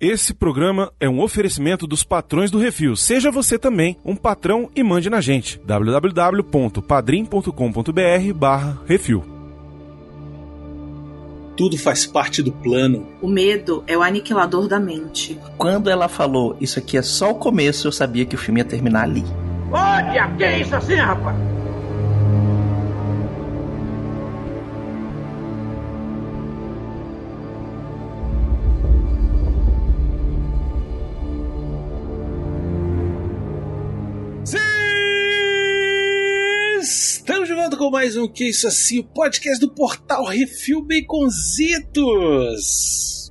Esse programa é um oferecimento dos patrões do Refil. Seja você também um patrão e mande na gente. www.padrim.com.br barra Refil. Tudo faz parte do plano. O medo é o aniquilador da mente. Quando ela falou isso aqui é só o começo, eu sabia que o filme ia terminar ali. Olha, que é isso assim, rapaz? Mais um Que Isso Assim, o podcast do portal Refil Baconzitos.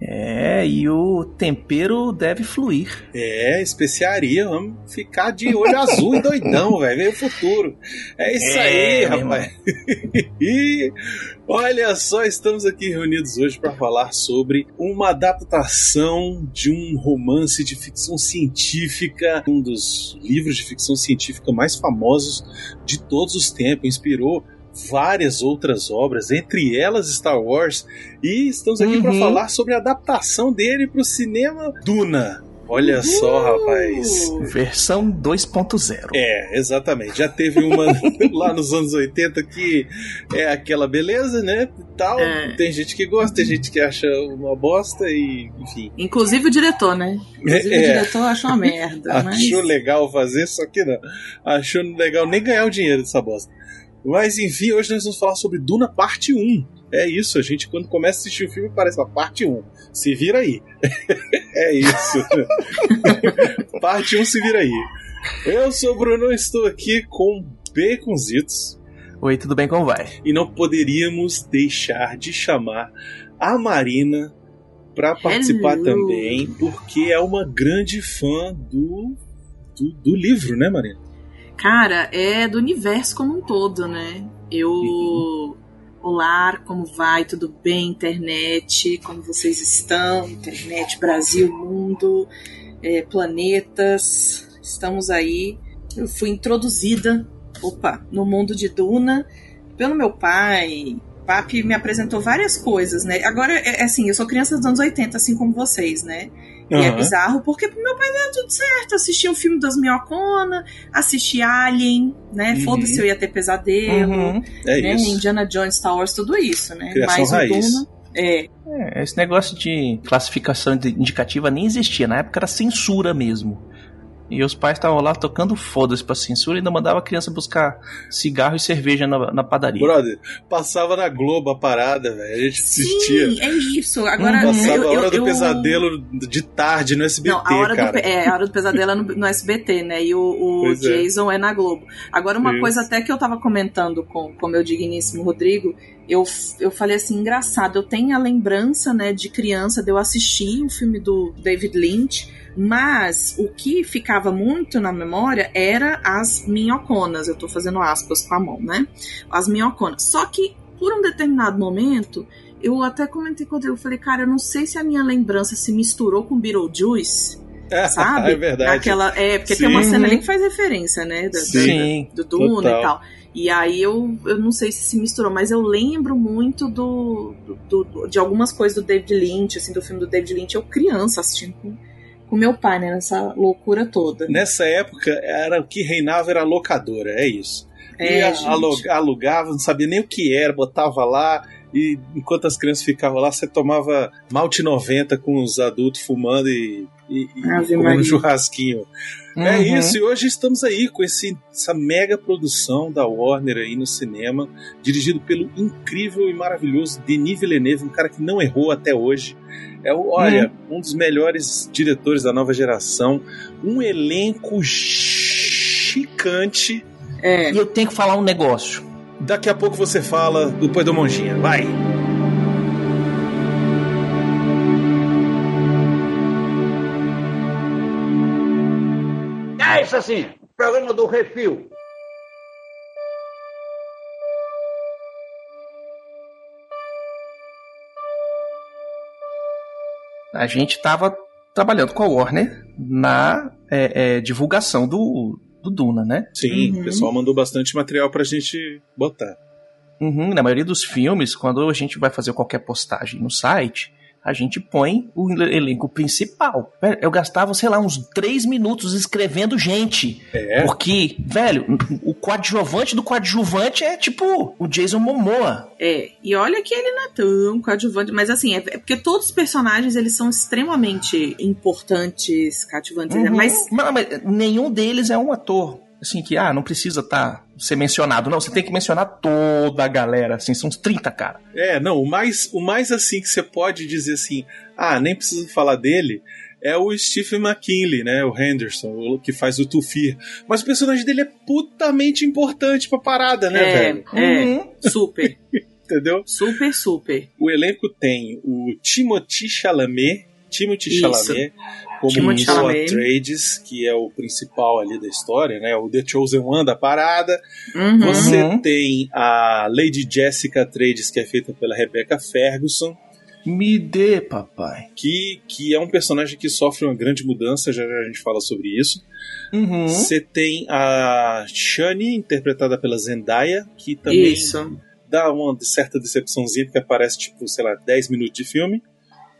É, e o tempero deve fluir. É, especiaria, vamos ficar de olho azul e doidão, velho, veio o futuro. É isso É, aí, rapaz. e olha só, estamos aqui reunidos hoje para falar sobre uma adaptação de um romance de ficção científica, um dos livros de ficção científica mais famosos de todos os tempos, inspirou várias outras obras, entre elas Star Wars, e estamos aqui para Uhum. falar sobre a adaptação dele para o cinema Duna. Olha só, rapaz. Versão 2.0. É, exatamente. Já teve uma lá nos anos 80 que é aquela beleza, né? Tal. É. Tem gente que gosta, tem gente que acha uma bosta e, enfim. Inclusive o diretor, né? Inclusive É, o diretor achou uma merda. mas... Achou legal fazer, só que não. Achou legal nem ganhar o dinheiro dessa bosta. Mas enfim, hoje nós vamos falar sobre Duna Parte 1. É isso, a gente quando começa a assistir o filme parece lá, parte 1. Se vira aí. é isso. parte 1 se vira aí. Eu sou o Bruno, estou aqui com Baconzitos Oi, tudo bem? Como vai? e não poderíamos deixar de chamar a Marina para participar Hello. também, porque é uma grande fã do, do, do livro, né, Marina? Cara, é do universo como um todo, né? Eu. Uhum. Olá, como vai? Tudo bem, internet? Como vocês estão? Internet, Brasil, mundo, é, planetas. Estamos aí. Eu fui introduzida, opa, no mundo de Duna pelo meu pai. Papi me apresentou várias coisas, né? Agora, é é assim, eu sou criança dos anos 80, assim como vocês, né? E é bizarro, porque pro meu pai deu tudo certo. Assisti o filme das Minhocona, assisti Alien, né? Uhum. Foda-se, eu ia ter pesadelo, Uhum. É né? isso. Indiana Jones, Star Wars, tudo isso, né? Criação Mas raiz. o Duna. É, É, esse negócio de classificação indicativa nem existia. Na época era censura mesmo. E os pais estavam lá tocando foda-se pra censura e ainda mandava a criança buscar cigarro e cerveja na, na padaria. Brother, passava na Globo a parada, velho. A gente assistia. sim, é isso. Agora, Uhum. Passava eu, a hora eu- do eu- pesadelo de tarde no SBT, Não, a hora, cara. do, é, a hora do pesadelo é no, no SBT, né? E o, o é. Jason é. na Globo. Agora, uma Isso. coisa até que eu tava comentando com o meu digníssimo Rodrigo, eu, eu falei assim, engraçado, eu tenho a lembrança, né, de criança, de eu assistir o filme do David Lynch, mas o que ficava muito na memória era as minhoconas. Eu tô fazendo aspas com a mão, né? As minhoconas. Só que, por um determinado momento, eu até comentei com o eu falei, cara, eu não sei se a minha lembrança se misturou com Beetlejuice, sabe? é verdade. Naquela, é, porque Sim. tem uma cena ali que faz referência, né? Da, Sim. Sim. do Duna Total. e tal. E aí eu, eu não sei se se misturou, mas eu lembro muito do, do- do- de algumas coisas do David Lynch, assim, do filme do David Lynch, eu criança assistindo com, com meu pai, né? Nessa loucura toda. Nessa época, era o que reinava era a locadora, é isso. É, gente. alu- alugava, não sabia nem o que era, botava lá. E enquanto as crianças ficavam lá, você tomava malte 90 com os adultos fumando e, e, e comendo Maria. churrasquinho. É Uhum. isso, e hoje estamos aí com esse, essa mega produção da Warner aí no cinema, dirigido pelo incrível e maravilhoso Denis Villeneuve, um cara que não errou até hoje. É, o- olha, um dos melhores diretores da nova geração, um elenco chicante. É. E eu tenho que falar um negócio. Daqui a pouco você fala depois do Monjinha, vai! É isso assim, programa do Refil. A gente estava trabalhando com a Warner na é, é, divulgação do, do Duna, né? Sim, Uhum. o pessoal mandou bastante material pra gente botar. Uhum, na maioria dos filmes, quando a gente vai fazer qualquer postagem no site, a gente põe o elenco principal. Eu gastava, sei lá, uns três minutos escrevendo gente. É. Porque, velho, o coadjuvante do coadjuvante é tipo o Jason Momoa. É, e olha que ele não é tão coadjuvante, mas assim, é, é porque todos os personagens eles são extremamente importantes, cativantes, né? Uhum. mas Não, mas nenhum deles é um ator. Assim, que, ah, não precisa tá, ser mencionado. Não, você tem que mencionar toda a galera, assim, são uns 30, cara. É, não, o mais, o mais assim que você pode dizer assim, ah, nem preciso falar dele, é o Stephen McKinley, né, o Henderson, o que faz o Tufir. Mas o personagem dele é putamente importante pra parada, né, é, velho? é, Uhum. super, Entendeu? super, super. O elenco tem o Timothy Chalamet, Timothy Isso. Como Timothée o. Atreides, que é o principal ali da história, né, o The Chosen One da parada. Uhum. Você Uhum. tem a Lady Jessica Atreides, que é feita pela Rebecca Ferguson, Me dê, papai. que, que é um personagem que sofre uma grande mudança, já já a gente fala sobre isso. Uhum. Você tem a Shani, interpretada pela Zendaya, que também Isso. dá uma certa decepçãozinha, porque aparece, tipo, sei lá, 10 minutos de filme.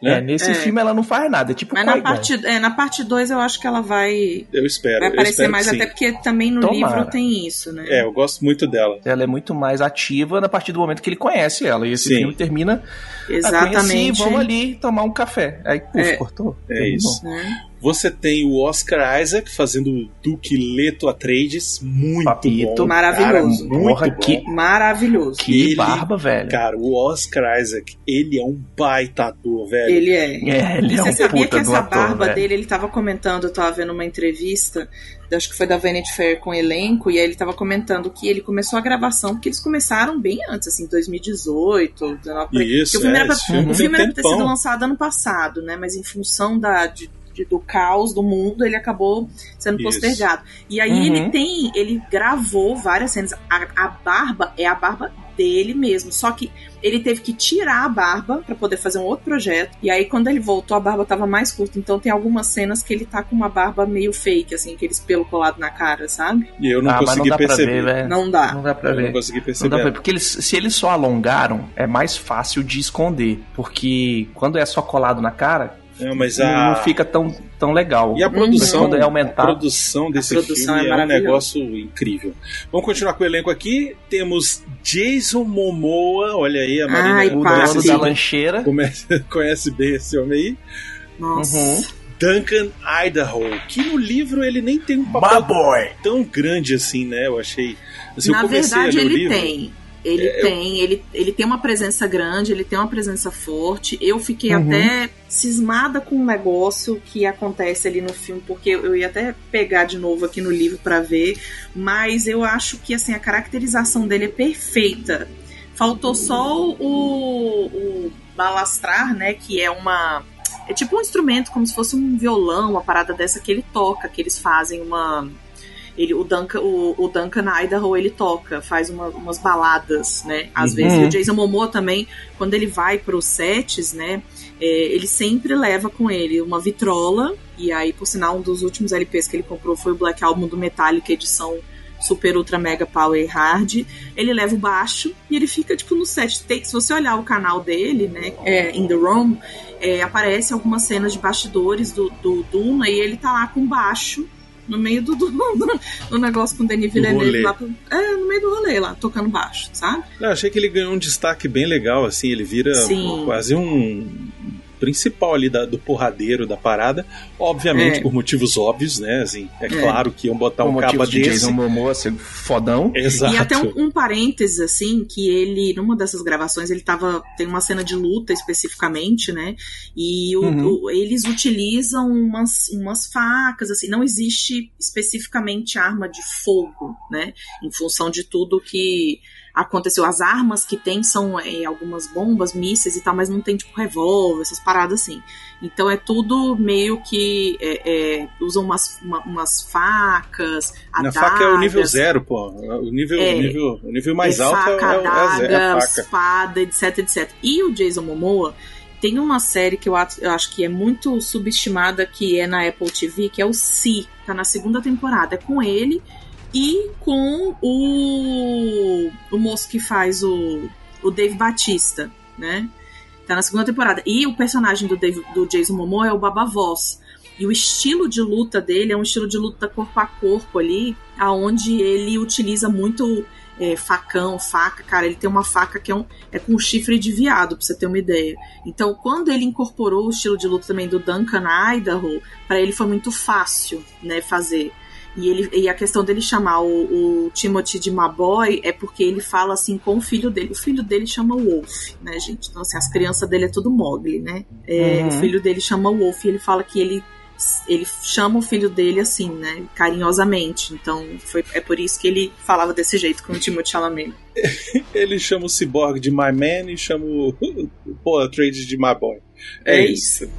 Né? É, nesse É. filme ela não faz nada, é tipo Mas na parte, é, na parte 2 eu acho que ela vai, Eu espero. vai aparecer espero mais, até porque também no Tomara. livro tem isso, né? É, eu gosto muito dela. Ela é muito mais ativa a partir do momento que ele conhece ela. E esse Sim. filme termina. Ah, Exatamente. conheci, vamos ali tomar um café. Aí, puf, É. cortou. É Terminou. isso. Né? Você tem o Oscar Isaac fazendo o Duque Leto Atreides, muito Papito. bom. Maravilhoso. Cara, muito Porra, bom. que- Maravilhoso. Que Ele- barba, velho. Cara, o Oscar Isaac, ele é um baita ator, velho. Ele é. É, ele E é você um sabia puta que essa ator, barba velho. dele, ele tava comentando, eu tava vendo uma entrevista, acho que foi da Vanity Fair com o elenco, e aí ele tava comentando que ele começou a gravação, porque eles começaram bem antes, assim, 2018, 19, por aí. Isso, o filme é, era pra, filme o filme era pra ter sido lançado ano passado, né? Mas em função da, de- de- do caos do mundo, ele acabou sendo Isso. postergado. E aí Uhum. ele tem, ele gravou várias cenas. A, a barba é a barba dele mesmo, só que ele teve que tirar a barba pra poder fazer um outro projeto. E aí, quando ele voltou, a barba tava mais curta. Então tem algumas cenas que ele tá com uma barba meio fake, assim, aqueles pelo colado na cara, sabe? E eu não ah, mas não consegui dá pra perceber. ver, velho. Não dá. Não dá pra eu não ver. consegui Não perceber. dá pra ver, porque eles, se eles só alongaram, é mais fácil de esconder. Porque quando é só colado na cara, Não, mas não a... fica tão, tão legal. E a produção, Quando é a aumentar. produção desse produção filme é é, um negócio incrível. Vamos continuar com o elenco aqui. Temos Jason Momoa, olha aí, a Marina Ai, O dono da lancheira. conhece, conhece bem esse homem aí. Nossa. Uhum. Duncan Idaho, que no livro ele nem tem um papel boy! tão grande assim, né? Eu achei. Assim, Na eu comecei verdade, a ler o ele livro. tem. Ele É, eu- tem, ele, ele tem uma presença grande, ele tem uma presença forte. Eu fiquei Uhum. até cismada com um negócio que acontece ali no filme, porque eu ia até pegar de novo aqui no livro pra ver, mas eu acho que assim a caracterização dele é perfeita. Faltou só o, o balastrar, né, que é uma é tipo um instrumento como se fosse um violão, uma parada dessa que ele toca, que eles fazem uma ele, o, Duncan, o, o Duncan Idaho ele toca, faz uma- umas baladas, né? Às Uhum. vezes. E o Jason Momoa também, quando ele vai pros sets, né? é, ele sempre leva com ele uma vitrola. E aí, por sinal, um dos últimos LPs que ele comprou foi o Black Album do Metallica, edição Super Ultra Mega Power Hard. Ele leva o baixo e ele fica, tipo, no set. Tem, se você olhar o canal dele, né? É, In The Room, é, aparece algumas cenas de bastidores do, do Duna e ele tá lá com baixo no meio do, do, do- do negócio com o Denis Villeneuve lá. pro- É, no meio do rolê lá, tocando baixo, sabe? Eu achei que ele ganhou um destaque bem legal, assim, ele vira Sim. quase um principal ali da- do porradeiro da parada, obviamente É. por motivos óbvios, né? Assim, é, É. claro que iam botar Por um motivos de desse. Jason Momoa ser fodão. Exato. E até um, um parênteses, assim, que ele, numa dessas gravações, ele tava. Tem uma cena de luta especificamente, né? E o- Uhum. o- eles utilizam umas, umas facas, assim, não existe especificamente arma de fogo, né? Em função de tudo que aconteceu. As armas que tem são é, algumas bombas, mísseis e tal, mas não tem, tipo, revólver, essas paradas assim. Então é tudo meio que. é, é, usam umas, uma- umas facas. Na faca é o nível adagas. zero, pô. O nível, É. o nível, o nível mais É alto é, faca, é, o- é zero, é a adaga, faca. espada, etc, etc. E o Jason Momoa tem uma série que eu, acho- eu acho que é muito subestimada, que é na Apple TV, que é o Si. Tá na segunda temporada. É com ele e com o, o moço que faz o, o Dave Batista, né? Tá na segunda temporada. E o personagem do, Dave, do Jason Momoa é o Baba Voss. E o estilo de luta dele é um estilo de luta corpo a corpo ali, aonde ele utiliza muito é, facão, faca. Cara, ele tem uma faca que é, um, é com chifre de viado, pra você ter uma ideia. Então, quando ele incorporou o estilo de luta também do Duncan Idaho, para ele foi muito fácil, né, fazer. E, ele, e a questão dele chamar o, o Timothy de Maboy é porque ele fala assim com o filho dele. O filho dele chama Wolf, né, gente? Então, assim, as crianças dele é tudo Mogli, né? É, Uhum. O filho dele chama Wolf e ele fala que ele ele chama o filho dele assim, né, carinhosamente. Então, foi, é por isso que ele falava desse jeito com o Timothée Chalamet. Ele chama o Cyborg de My Man e chama o, Paul Trade de My Boy. É, É isso.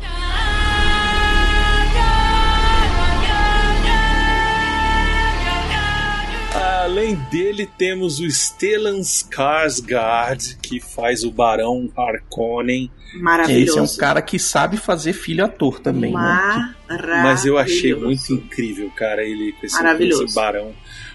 Além dele, temos o Stellan Skarsgård, que faz o Barão Harkonnen. Maravilhoso. Esse é um cara que sabe fazer filho ator também, né? Maravilhoso. Mas eu achei muito incrível, cara, ele com esse, com esse Barão.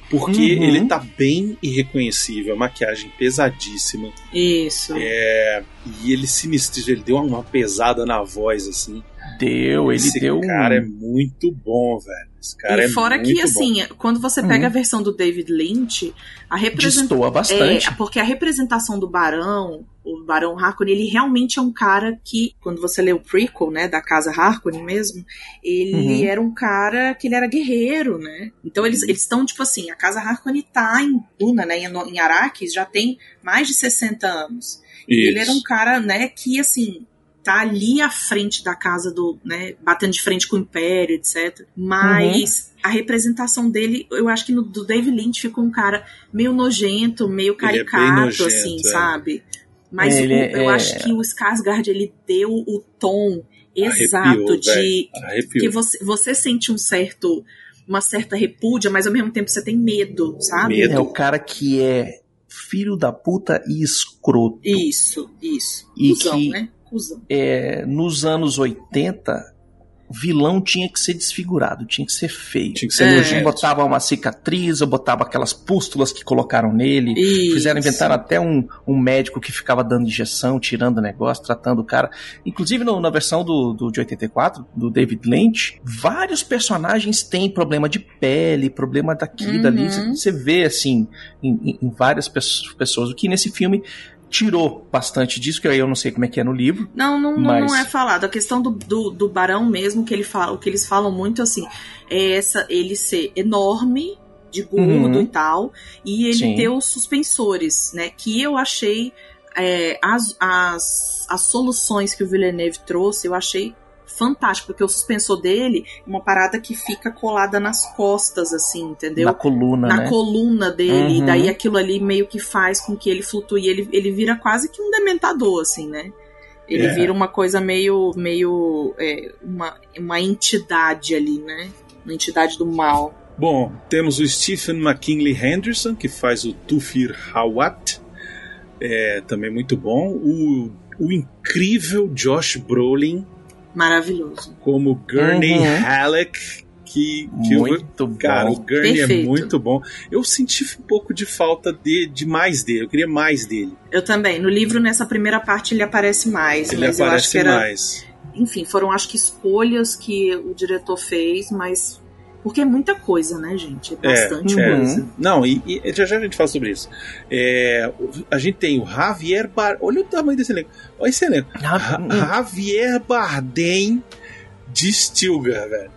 Porque Uhum. ele tá bem irreconhecível, a maquiagem pesadíssima. Isso. É, e ele sinistro, ele deu uma pesada na voz, assim. Deu, ele Esse deu um... cara é muito bom, velho. Esse cara e é fora muito que, bom. assim, quando você pega Uhum. a versão do David Lynch, a representação. Destoa bastante. É, porque a representação do Barão, o Barão Harkonnen, ele realmente é um cara que, quando você lê o prequel, né, da casa Harkonnen mesmo, ele Uhum. era um cara que ele era guerreiro, né? Então eles eles estão, tipo assim, a casa Harkonnen tá em Duna, né, em, em Arrakis, já tem mais de 60 anos. E ele Isso. era um cara, né, que, assim, tá ali à frente da casa do, né, batendo de frente com o Império, etc. Mas Uhum. a representação dele, eu acho que no do David Lynch ficou um cara meio nojento, meio é caricato, nojento, assim, é. sabe? Mas Ele o- é- eu é- acho que o Skarsgård, ele deu o tom exato Arrepiou, de que você, você sente um certo uma certa repúdia, mas ao mesmo tempo você tem medo, sabe? Medo. É o cara que é filho da puta e escroto. Isso, isso. E Cusão, que- né? É, nos anos 80, vilão tinha que ser desfigurado, tinha que ser feio. Tinha que ser É. nojento. Botava uma cicatriz, ou botava aquelas pústulas que colocaram nele. Fizeram, Isso. inventaram até um, um médico que ficava dando injeção, tirando o negócio, tratando o cara. Inclusive no- na versão do, do, de 84, do David Lynch, vários personagens têm problema de pele, problema daquilo, Uhum. dali. Você vê, assim, em, em- várias pes- pessoas. O que nesse filme tirou bastante disso, que aí eu não sei como é que é no livro. Não, não, Mas- não é falado. A questão do, do, do barão mesmo, que ele fala, o que eles falam muito assim, é essa, ele ser enorme, de gordo Uhum. e tal, e ele Sim. ter os suspensores, né? Que eu achei é, as, as, as soluções que o Villeneuve trouxe, eu achei fantástico, porque o suspensor dele é uma parada que fica colada nas costas, assim, entendeu? Na coluna, na né? coluna dele, Uhum. e daí aquilo ali meio que faz com que ele flutue, ele, ele vira quase que um dementador, assim, né? Ele É. vira uma coisa meio, meio é, uma, uma entidade ali, né? Uma entidade do mal. Bom, temos o Stephen McKinley Henderson, que faz o Tufir Hawat. É, também muito bom. O, o incrível Josh Brolin Maravilhoso. como Gurney Uhum. Halleck, que, que eu- Muito bom. Cara, o Gurney é Perfeito. muito bom. Eu senti um pouco de falta de, de mais dele. Eu queria mais dele. Eu também. No livro, nessa primeira parte, ele aparece mais. Ele mas eu acho aparece que era. mais. Enfim, foram acho que escolhas que o diretor fez, mas. Porque é muita coisa, né, gente? É bastante é. coisa. Não, e, e já já a gente fala sobre isso. É, a gente tem o Javier Bar... Olha o tamanho desse elenco. Olha esse elenco. Ah, hum, Ja- Javier Bardem de Stilgar, velho.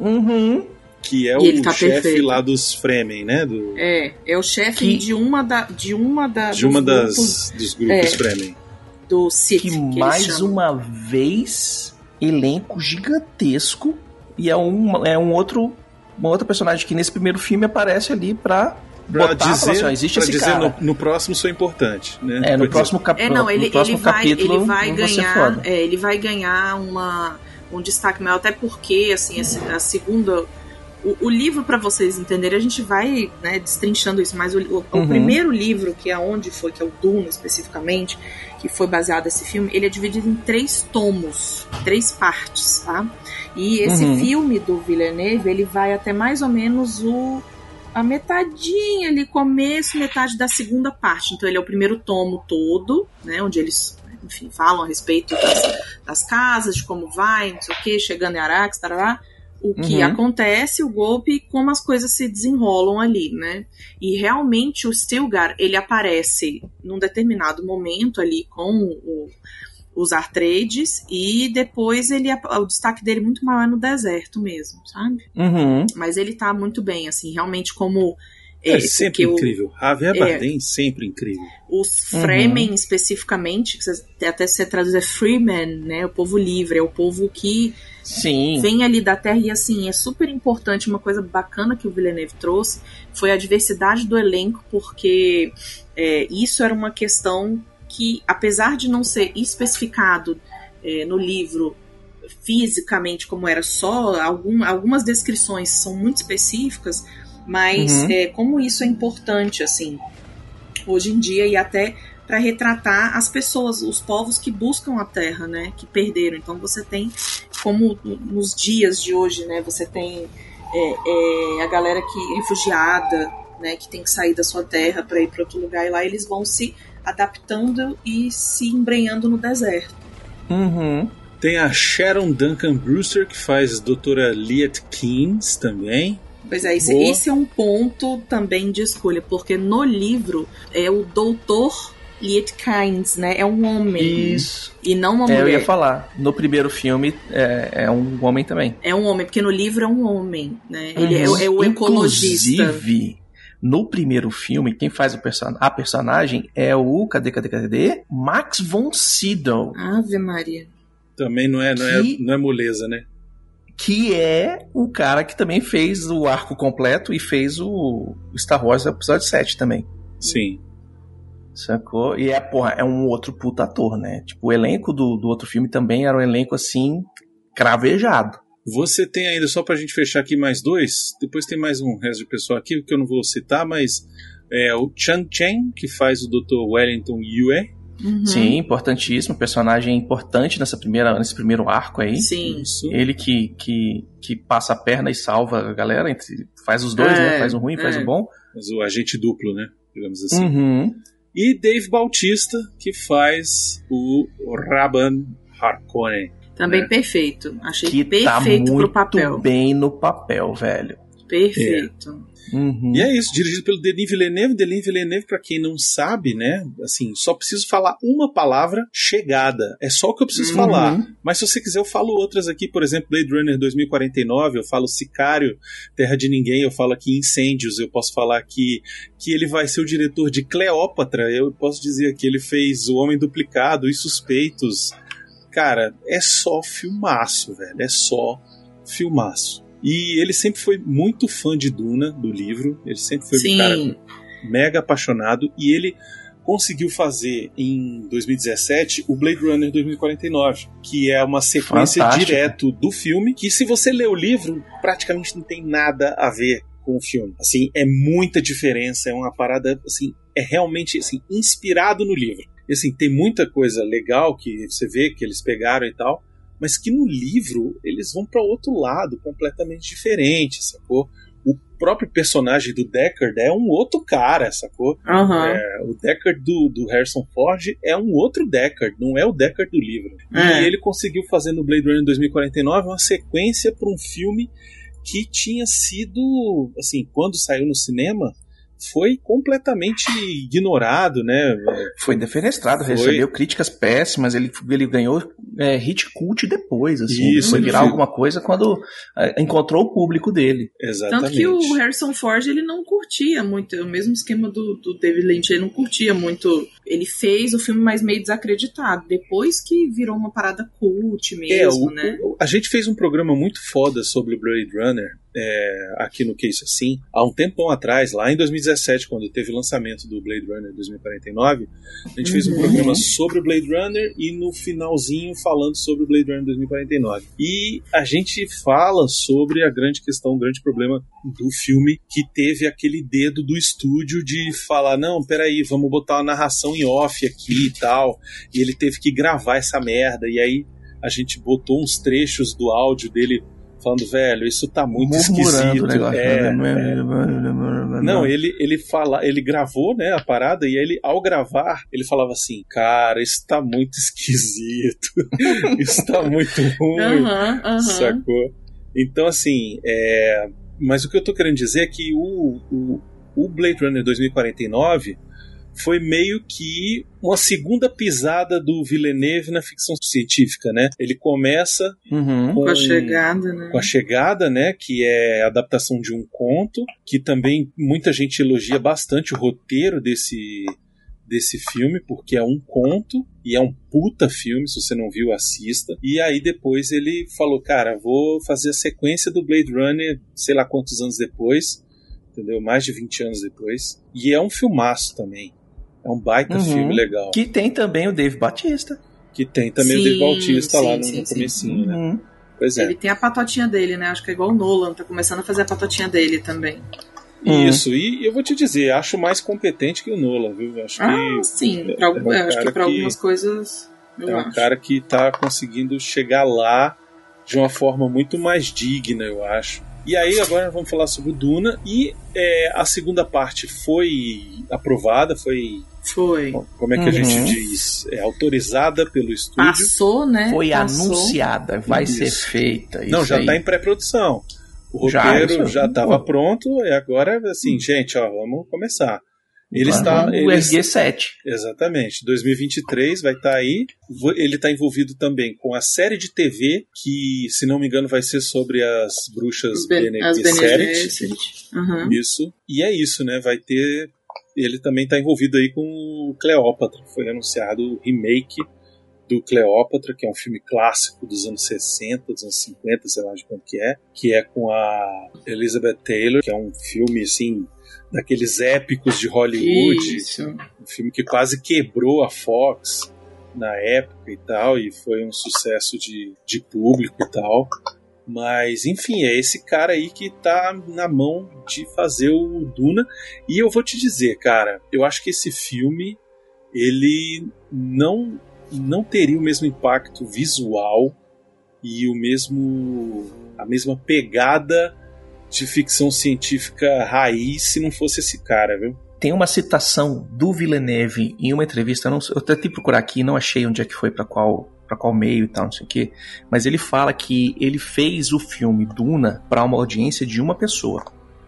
uhum. Que é E o tá chefe perfeito. lá dos Fremen, né? Do, É, é o chefe Que- de uma da de uma da de uma das, grupos dos grupos É. Fremen. do Sith que que, mais uma vez elenco gigantesco e é um, é um outro uma outra personagem que nesse primeiro filme aparece ali pra Pra botar dizer, assim, ó, existe pra esse dizer cara. no, no próximo sou importante, né? É, no próximo, cap... É, não, ele, no próximo ele vai, capítulo ele vai ganhar, é, ele vai ganhar uma, um destaque maior, até porque, assim, esse- a segunda, o, o livro, para vocês entenderem, a gente vai, né, destrinchando isso, mas o, o- o Uhum. primeiro livro, que é onde foi, que é o Duna, especificamente, que foi baseado nesse filme, ele é dividido em três tomos, três partes, tá? E esse Uhum. filme do Villeneuve, ele vai até mais ou menos o a metadinha ali, começo, metade da segunda parte. Então ele é o primeiro tomo todo, né, onde eles enfim, falam a respeito das, das casas, de como vai, não sei o que, chegando em Arax, tarará o que Uhum. acontece, o golpe e como as coisas se desenrolam ali, né? E realmente o Stilgar, ele aparece num determinado momento ali com o- os Artrades e depois ele o destaque dele muito maior no deserto mesmo, sabe? Uhum. Mas ele tá muito bem, assim, realmente como É, é, sempre incrível. Javier Bardem, sempre incrível. os Uhum. Fremen, especificamente, que você- até se traduz é Freeman, né? O povo livre, é o povo que Sim. vem ali da Terra e assim, é super importante, uma coisa bacana que o Villeneuve trouxe foi a diversidade do elenco, porque é, isso era uma questão que, apesar de não ser especificado é, no livro fisicamente como era só, algum, algumas descrições são muito específicas, mas Uhum. é, como isso é importante, assim, hoje em dia e até para retratar as pessoas, os povos que buscam a terra, né, que perderam. Então você tem, como nos dias de hoje, né, você tem é, é, a galera que refugiada, né, que tem que sair da sua terra para ir para outro lugar e lá eles vão se adaptando e se embrenhando no deserto. Uhum. Tem a Sharon Duncan Brewster, que faz Doutora Liet Keynes também. Pois é, esse, esse é um ponto também de escolha, porque no livro é o doutor Liet Kynes, né? É um homem Isso. e não uma É, eu mulher. ia falar. No primeiro filme é, é um homem também. É um homem, porque no livro é um homem, né? Ele é, Uhum. é o ecologista. Inclusive, no primeiro filme, quem faz o person a personagem é o. Cadê, cadê, cadê? Max von Sydow. Ave Maria. Também não é, não é, Que- não é moleza, né? Que é o cara que também fez o arco completo e fez o Star Wars episódio 7 também. Sim. Sacou? E é, porra, é um outro puta ator, né? Tipo, o elenco do, do outro filme também era um elenco assim, cravejado. Você tem ainda, só pra gente fechar aqui, mais dois. Depois tem mais um resto de pessoal aqui que eu não vou citar, mas é o Chang Chen, que faz o Dr. Wellington Yue. Uhum. Sim, importantíssimo, personagem importante nessa primeira, nesse primeiro arco aí. Sim. Isso. Ele que, que, que passa a perna e salva a galera, entre- faz os dois, É, né? Faz o ruim, faz é. o bom. Mas o agente duplo, né? Digamos assim. Uhum. E Dave Bautista, que faz o Raban Harkonnen. Também É. perfeito. Achei Que tá perfeito muito pro papel. bem no papel, velho. Perfeito. Uhum. E é isso, dirigido pelo Denis Villeneuve. Denis Villeneuve, pra quem não sabe, né? Assim, só preciso falar uma palavra: chegada. É só o que eu preciso Uhum. falar. Mas se você quiser, eu falo outras aqui. Por exemplo, Blade Runner 2049, eu falo Sicário, Terra de Ninguém, eu falo aqui Incêndios, eu posso falar aqui que ele vai ser o diretor de Cleópatra, eu posso dizer que ele fez O Homem Duplicado e Suspeitos. Cara, é só filmaço, velho. É só filmaço. E ele sempre foi muito fã de Duna, do livro. Ele sempre foi um cara Sim. mega apaixonado. E ele conseguiu fazer em 2017 o Blade Runner 2049, que é uma sequência Fantástico. direto do filme, que se você lê o livro, praticamente não tem nada a ver com o filme. Assim, é muita diferença, é uma parada assim, é realmente assim inspirado no livro. E assim, tem muita coisa legal que você vê que eles pegaram e tal, mas que no livro eles vão para outro lado, completamente diferente, sacou? O próprio personagem do Deckard é um outro cara, sacou? Aham. É, o Deckard do, do Harrison Ford é um outro Deckard, não é o Deckard do livro. É. E ele conseguiu fazer no Blade Runner 2049 uma sequência para um filme que tinha sido, assim, quando saiu no cinema, foi completamente ignorado, né? Foi defenestrado, Foi. recebeu críticas péssimas, ele, ele ganhou é, hit cult depois, assim. Isso, foi virar alguma coisa quando é, encontrou o público dele. Exatamente. Tanto que o Harrison Ford ele não curtia muito, o mesmo esquema do, do David Lynch, ele não curtia muito. Ele fez o filme mais meio desacreditado, depois que virou uma parada cult É, mesmo, o- né? o- a gente fez um programa muito foda sobre o Blade Runner é, aqui no Isso Assim, há um tempão atrás, lá em 2017, quando teve o lançamento do Blade Runner 2049. A gente fez um Uhum. programa sobre o Blade Runner e no finalzinho falando sobre o Blade Runner 2049. E a gente fala sobre a grande questão, o grande problema do filme, que teve aquele dedo do estúdio de falar: não, peraí, vamos botar uma narração em off aqui e tal. E ele teve que gravar essa merda. E aí a gente botou uns trechos do áudio dele falando, velho, isso tá muito esquisito. negócio. É, né? Não, ele, ele fala, ele gravou, né, a parada, e ele, ao gravar, ele falava assim, cara, isso tá muito esquisito. isso tá muito ruim. Aham, aham. Sacou? Então, assim, é... mas o que eu tô querendo dizer é que o, o, o Blade Runner 2049 foi meio que uma segunda pisada do Villeneuve na ficção científica, né? Ele começa Uhum. Com a chegada, né? com a chegada, né, que é a adaptação de um conto, que também muita gente elogia bastante o roteiro desse desse filme, porque é um conto e é um puta filme, se você não viu, assista. E aí depois ele falou, cara, vou fazer a sequência do Blade Runner, sei lá quantos anos depois, entendeu? Mais de 20 anos depois. E é um filmaço também. É um baita Uhum. filme legal. Que tem também o Dave Batista. Que tem também o Sim, Dave Bautista lá sim, no, sim, no sim. comecinho, né? Uhum. Pois é. Ele tem a patotinha dele, né? Acho que é igual o Nolan, tá começando a fazer a patotinha dele também. Hum. Isso, e eu vou te dizer, acho mais competente que o Nolan, viu? Acho Ah, que sim. é Pra, algu- um é, acho cara que pra que- algumas coisas. Eu é um acho. cara que tá conseguindo chegar lá de uma forma muito mais digna, eu acho. E aí agora vamos falar sobre o Duna e é, a segunda parte foi aprovada, foi Foi. como é que a Uhum. gente diz, é, autorizada pelo estúdio. Passou, né? Foi Passou. anunciada, vai Isso. ser feita. Não, já aí. está em pré-produção. O Já, roteiro já estava pronto e agora assim, gente, ó, vamos começar. Ele está, vamos ele erguer 7. Exatamente. 2023 vai estar aí. Vo- Ele está envolvido também com a série de TV, que, se não me engano, vai ser sobre as bruxas As, ben, Bene Gesserit. Gesserit. Aham. Isso. E é isso, né? Vai ter. Ele também está envolvido aí com o Cleópatra. Foi anunciado o remake do Cleópatra, que é um filme clássico dos anos 60, dos anos 50, sei lá de quanto que é, que é com a Elizabeth Taylor, que é um filme assim daqueles épicos de Hollywood, Isso. um filme que quase quebrou a Fox na época e tal, e foi um sucesso de, de público e tal. Mas, enfim, é esse cara aí que tá na mão de fazer o Duna. E eu vou te dizer, cara, eu acho que esse filme ele não não teria o mesmo impacto visual e o mesmo a mesma pegada de ficção científica raiz se não fosse esse cara, viu? Tem uma citação do Villeneuve em uma entrevista, eu, não, eu tentei procurar aqui, não achei onde é que foi, para qual, pra qual meio e tal, não sei o quê. Mas ele fala que ele fez o filme Duna para uma audiência de uma pessoa.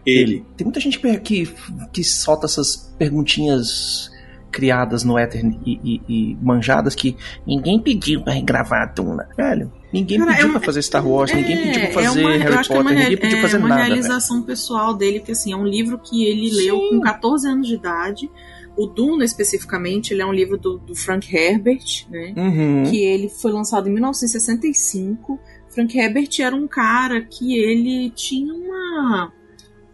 Ele. Tem muita gente que, que solta essas perguntinhas criadas no éter e, e- e manjadas que ninguém pediu pra regravar a Duna. Velho, ninguém Cara, pediu é uma- pra fazer Star Wars, ninguém pediu pra fazer é uma, Harry que é uma, Potter, ninguém pediu é pra fazer uma nada. velho. realização pessoal dele, porque assim, é um livro que ele leu Sim. com 14 anos de idade. O Duna, especificamente, ele é um livro do, do Frank Herbert, né? Uhum. que ele foi lançado em 1965. Frank Herbert era um cara que ele tinha uma,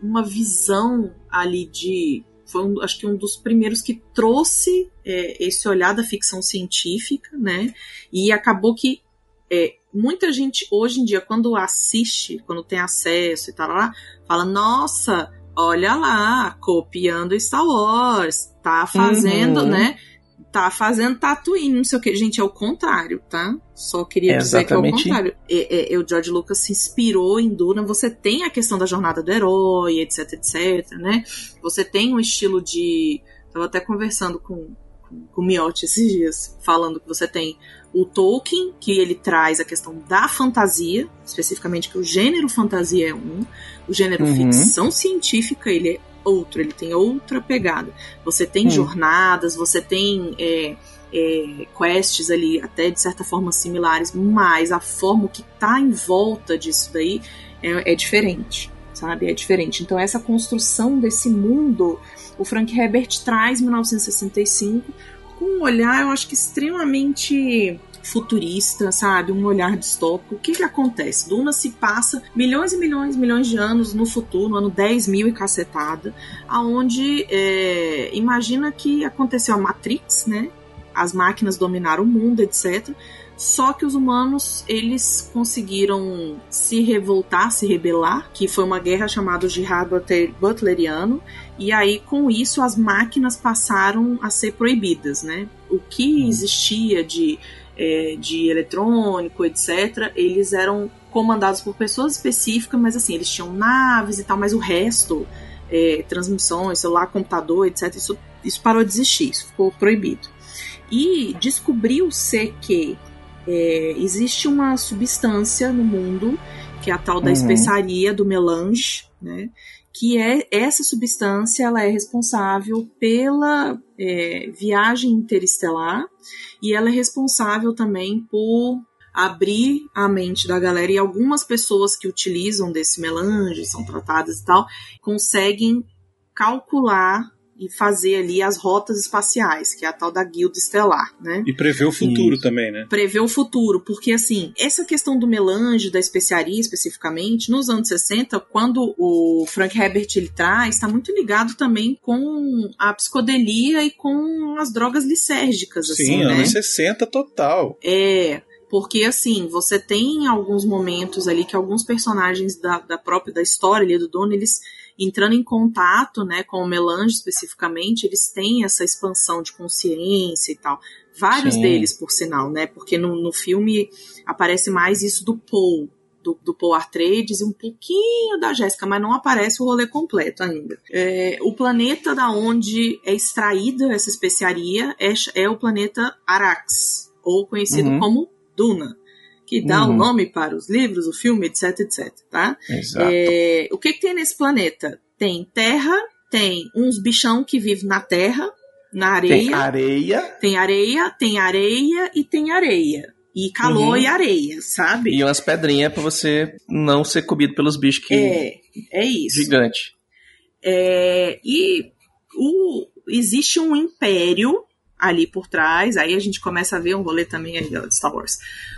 uma visão ali de. Foi um, acho que um dos primeiros que trouxe é, esse olhar da ficção científica, né? E acabou que é, muita gente hoje em dia, quando assiste, quando tem acesso e tal, lá, fala: Nossa, olha lá, copiando Star Wars, tá fazendo, Uhum. né? Tá fazendo Tatooine, não sei o que. Gente, é o contrário, tá? Só queria É dizer que é o contrário. É, é, é, o George Lucas se inspirou em Duna. Você tem a questão da jornada do herói, etc, etc, né? Você tem um estilo de... Tava até conversando com, com, o Miotti esses dias, falando que você tem o Tolkien, que ele traz a questão da fantasia, especificamente que o gênero fantasia é um, o gênero Uhum. ficção científica ele é outro, ele tem outra pegada. Você tem Hum. jornadas, você tem é, é, quests ali, até de certa forma similares, mas a forma que tá em volta disso daí é, é diferente, sabe? É diferente. Então, essa construção desse mundo, o Frank Herbert traz em 1965 com um olhar, eu acho que extremamente futurista, sabe? Um olhar distópico. O que que acontece? Duna se passa milhões e milhões e milhões de anos no futuro, no ano 10 mil e cacetada, aonde é, imagina que aconteceu a Matrix, né? As máquinas dominaram o mundo, etc. Só que os humanos, eles conseguiram se revoltar, se rebelar, que foi uma guerra chamada Jihad Butler- Butleriano, e aí com isso as máquinas passaram a ser proibidas, né? O que existia de é, de eletrônico, etc., eles eram comandados por pessoas específicas, mas assim, eles tinham naves e tal, mas o resto, é, transmissões, celular, computador, etc., isso, isso parou de existir, isso ficou proibido. E descobriu-se que é, existe uma substância no mundo, que é a tal da uhum. especiaria do melange, né? Que é essa substância, ela é responsável pela é, viagem interestelar e ela é responsável também por abrir a mente da galera. E algumas pessoas que utilizam desse melange, são tratadas e tal, conseguem calcular e fazer ali as rotas espaciais, que é a tal da guilda estelar, né? E prever o futuro Isso. também, né? Prever o futuro, porque assim, essa questão do melange, da especiaria especificamente, nos anos 60, quando o Frank Herbert ele traz, está muito ligado também com a psicodelia e com as drogas lisérgicas, Sim, assim, Sim, né? anos 60 total. É, porque assim, você tem alguns momentos ali que alguns personagens da, da própria da história ali do Dono, eles entrando em contato, né, com o melange especificamente, eles têm essa expansão de consciência e tal. Vários Sim. deles, por sinal, né, porque no, no filme aparece mais isso do Paul, do, do Paul Atreides e um pouquinho da Jéssica, mas não aparece o rolê completo ainda. É, o planeta da onde é extraída essa especiaria é, é o planeta Arax, ou conhecido uhum. como Duna que dá uhum. o nome para os livros, o filme, etc, etc, tá? Exato. É, o que, que tem nesse planeta? Tem terra, tem uns bichão que vivem na terra, na areia. Tem areia. Tem areia, tem areia e tem areia. E calor uhum. e areia, sabe? E umas pedrinhas para você não ser comido pelos bichos que. É, é isso. Gigante. É, e o, existe um império ali por trás. Aí a gente começa a ver um rolê também aí de Star Wars.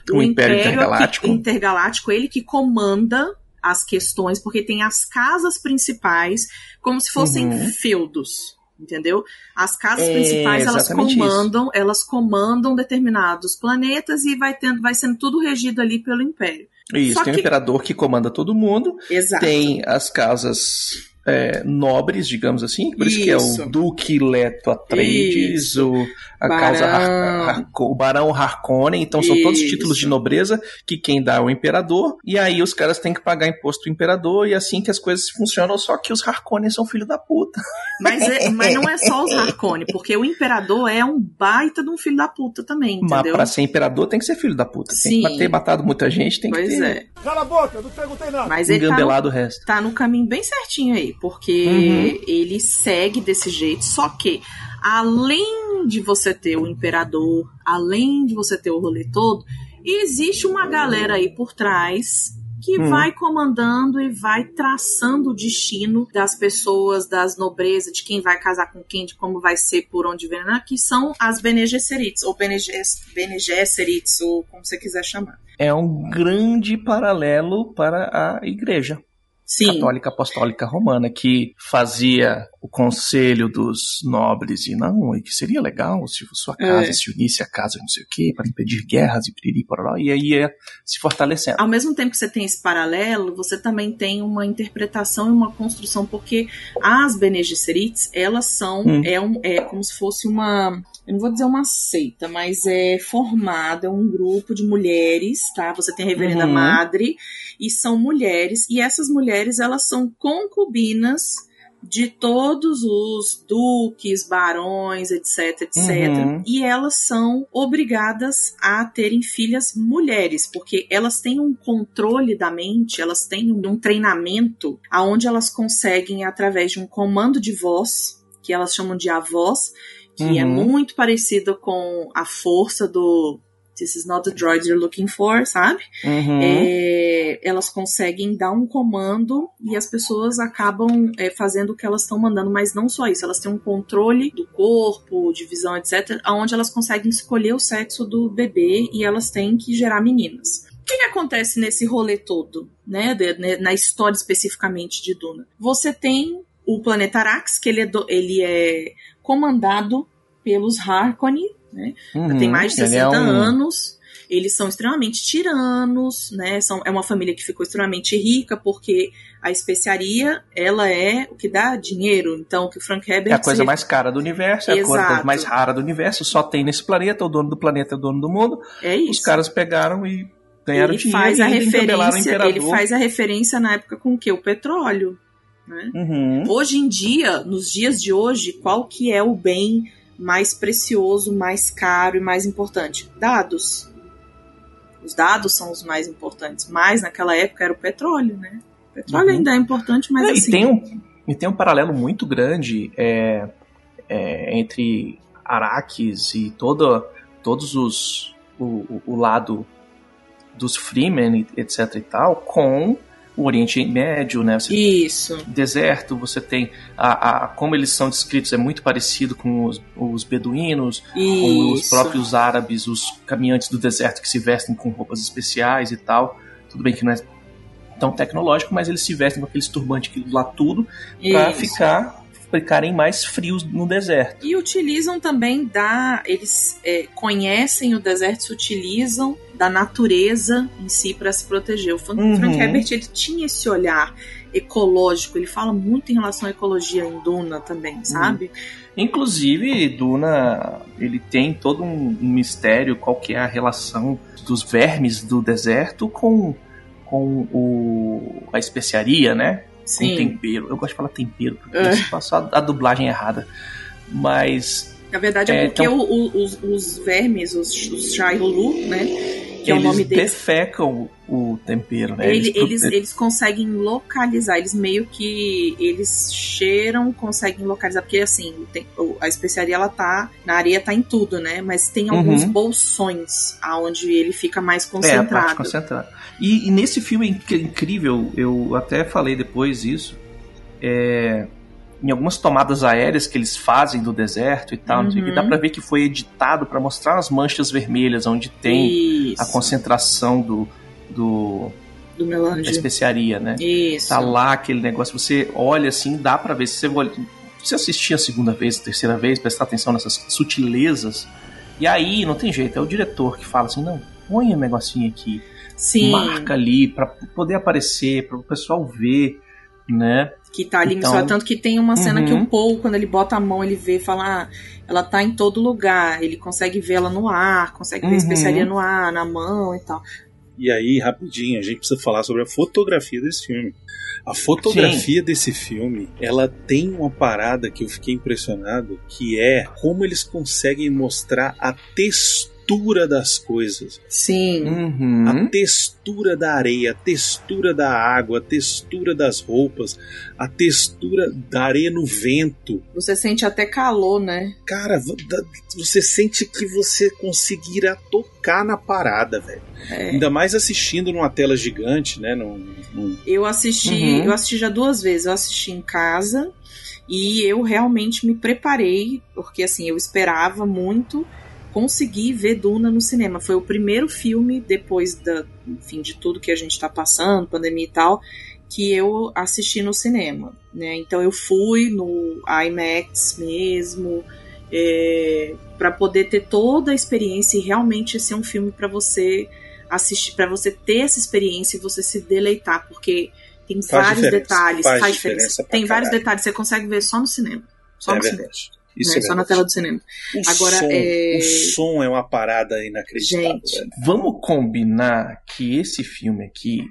O, o Império, Império Intergaláctico. Que, intergaláctico, ele que comanda as questões, porque tem as casas principais como se fossem uhum. feudos. Entendeu? As casas é, principais elas comandam, isso. elas comandam determinados planetas e vai tendo, vai sendo tudo regido ali pelo Império. Isso, Só tem que... o imperador que comanda todo mundo. Exato. Tem as casas é, nobres, digamos assim, por isso, isso, que é o Duque Leto Atreides, o, a Barão. casa Har, Har, o Barão Harkonnen, então são todos títulos de nobreza que quem dá é o imperador, e aí os caras têm que pagar imposto do imperador, e é assim que as coisas funcionam, só que os Harkonnen são filho da puta. Mas, é, mas não é só os Harkonnen, porque o imperador é um baita de um filho da puta também, entendeu? Mas pra ser imperador tem que ser filho da puta, Sim. tem que ter matado muita gente, tem pois que ter... é. Cala a boca, não perguntei nada. Mas ele tá no, o resto. tá no caminho bem certinho aí, porque uhum. ele segue desse jeito, só que além de você ter o imperador, além de você ter o rolê todo, existe uma galera aí por trás que hum. vai comandando e vai traçando o destino das pessoas, das nobrezas, de quem vai casar com quem, de como vai ser, por onde vem, né? que são as Bene Gesserits, ou Bene, Gesserits, ou como você quiser chamar. É um grande paralelo para a igreja. Sim. católica apostólica romana que fazia o conselho dos nobres e não, e que seria legal se sua casa é. se unisse à casa não sei o quê para impedir guerras e piriri pororó, e aí ia se fortalecendo. Ao mesmo tempo que você tem esse paralelo, você também tem uma interpretação e uma construção, porque as Bene Gesserits, elas são, hum. é, um, é como se fosse uma eu não vou dizer uma seita, mas é formada um grupo de mulheres, tá? Você tem a reverenda uhum. madre e são mulheres e essas mulheres elas são concubinas de todos os duques, barões, etc, etc. Uhum. E elas são obrigadas a terem filhas mulheres, porque elas têm um controle da mente, elas têm um treinamento aonde elas conseguem através de um comando de voz, que elas chamam de avós, que é uhum. é muito parecida com a força do This is not the droid you're looking for, sabe? Uhum. É, elas conseguem dar um comando e as pessoas acabam é, fazendo o que elas estão mandando, mas não só isso, elas têm um controle do corpo, de visão, etc., onde elas conseguem escolher o sexo do bebê e elas têm que gerar meninas. O que, que acontece nesse rolê todo, né, na história especificamente de Duna? Você tem o planeta Arax, que ele é, do, ele é comandado pelos Harkonnen, né? Uhum, tem mais de 60 é um, anos. eles são extremamente tiranos, né? São, é uma família que ficou extremamente rica porque a especiaria, ela é o que dá dinheiro. Então, que o Frank Herbert... É a coisa mais cara do universo, é a coisa Exato. mais rara do universo, só tem nesse planeta, o dono do planeta é o dono do mundo. É isso. Os caras pegaram e ganharam ele dinheiro faz a referência, ele faz a referência na época com o quê? O petróleo, né? Uhum. Hoje em dia, nos dias de hoje, qual que é o bem mais precioso, mais caro e mais importante? Dados. Os dados são os mais importantes, mas naquela época era o petróleo, né? O petróleo Uhum. ainda é importante, mas É, assim. e, tem um, e tem um paralelo muito grande é, é, entre Araques e toda, todos os. O, o, o lado dos Freemen, etc e tal, com o Oriente Médio, né? Você Isso. deserto, você tem a, a- como eles são descritos é muito parecido com os, os beduínos, com os próprios árabes, os caminhantes do deserto que se vestem com roupas especiais e tal. Tudo bem que não é tão tecnológico, mas eles se vestem com aqueles turbantes lá tudo para ficar ficarem mais frios no deserto. E utilizam também da. Eles é, conhecem o deserto, se utilizam da natureza em si para se proteger. O Frank, Uhum. Frank Herbert ele tinha esse olhar ecológico, ele fala muito em relação à ecologia em Duna também, sabe? Inclusive, Duna, ele tem todo um, um mistério qual que é a relação dos vermes do deserto com, com o, a especiaria, né? Com Sim. tempero. Eu gosto de falar tempero, porque É. isso passou a, a dublagem errada. Mas. Na verdade é É, porque então- o- o- os, os vermes, os, os Shaihulu, né? Que é o eles nome deles. defecam o tempero, né? Ele- eles, pro- eles conseguem localizar, eles meio que eles cheiram, conseguem localizar, porque assim, tem- a especiaria ela tá na areia, tá em tudo, né? Mas tem alguns Uhum. bolsões aonde ele fica mais É, a concentrado. parte concentrada. E, e nesse filme é inc- incrível, eu até falei depois isso, é, em algumas tomadas aéreas que eles fazem do deserto e tal, não sei o que, Uhum. dá pra ver que foi editado pra mostrar as manchas vermelhas onde tem Isso, a concentração do, do do da melange. especiaria, né? Isso. Tá lá aquele negócio, você olha assim, dá pra ver. Se você, olha, você assistir a segunda vez, a terceira vez, prestar atenção nessas sutilezas, e aí não tem jeito, é o diretor que fala assim: não, põe um negocinho aqui, Sim, marca ali, pra poder aparecer, para o pessoal ver, né? que tá ali Então- mencionado. Tanto que tem uma cena Uhum. que o Paul, quando ele bota a mão, ele vê e fala: ah, ela tá em todo lugar. Ele consegue ver ela no ar, consegue ver Uhum. a especiaria no ar, na mão e tal. E aí, rapidinho, a gente precisa falar sobre a fotografia desse filme. A fotografia desse filme, ela tem uma parada que eu fiquei impressionado, que é como eles conseguem mostrar a textura das coisas. Sim. Uhum. A textura da areia, a textura da água, a textura das roupas, a textura da areia no vento. Você sente até calor, né? Cara, você sente que você conseguirá tocar na parada, velho. É. Ainda mais assistindo numa tela gigante, né? Num, num- Eu assisti, Uhum. eu assisti já duas vezes. Eu assisti em casa e eu realmente me preparei, porque assim, eu esperava muito conseguir ver Duna no cinema. Foi o primeiro filme depois da, enfim, de tudo que a gente tá passando, pandemia e tal, que eu assisti no cinema, né? Então eu fui no IMAX mesmo, é, para poder ter toda a experiência e realmente ser um filme para você assistir, para você ter essa experiência e você se deleitar, porque tem Faz vários detalhes, faz faz, diferença diferença. Tem vários caralho. detalhes, você consegue ver só no cinema. Só é no cinema. verdade. Isso né? é Só na tela do cinema. O Agora, som, é- o som é uma parada inacreditável. Gente. velho. Vamos combinar que esse filme aqui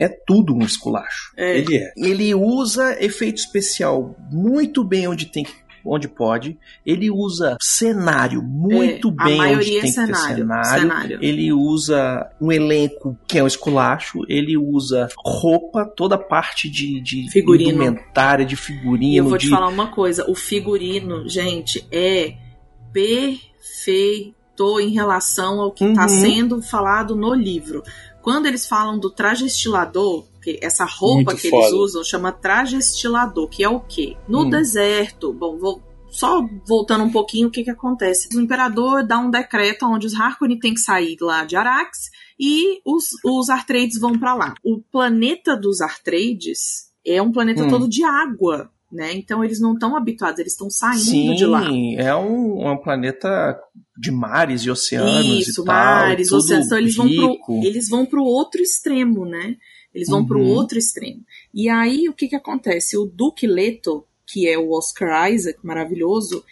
é tudo um esculacho. É, Ele é. Ele usa efeito especial muito bem onde tem que- onde pode. Ele usa cenário muito é, a bem onde maioria tem é cenário. cenário. cenário. Ele usa um elenco que é um esculacho, ele usa roupa, toda a parte de, de Figurino. indumentária, de figurino, E eu vou de te falar uma coisa: o figurino, gente, é perfeito em relação ao que está Uhum. sendo falado no livro. Quando eles falam do traje estilador, que essa roupa Muito que foda. eles usam chama traje estilador, que é o quê? No Hum. deserto, bom, vou só voltando um pouquinho, o que que acontece? O imperador dá um decreto onde os Harkonnen têm que sair lá de Arax e os, os Artreides vão pra lá. O planeta dos Artreides é um planeta Hum. todo de água. né? Então eles não estão habituados, eles estão saindo Sim, de lá. é um, é um planeta de mares e oceanos Isso, e tal. mares, tudo oceanos. Então eles vão, pro, eles vão pro outro extremo, né? Eles vão pro Uhum. outro extremo. E aí o que que acontece? O Duque Leto, que é o Oscar Isaac, maravilhoso,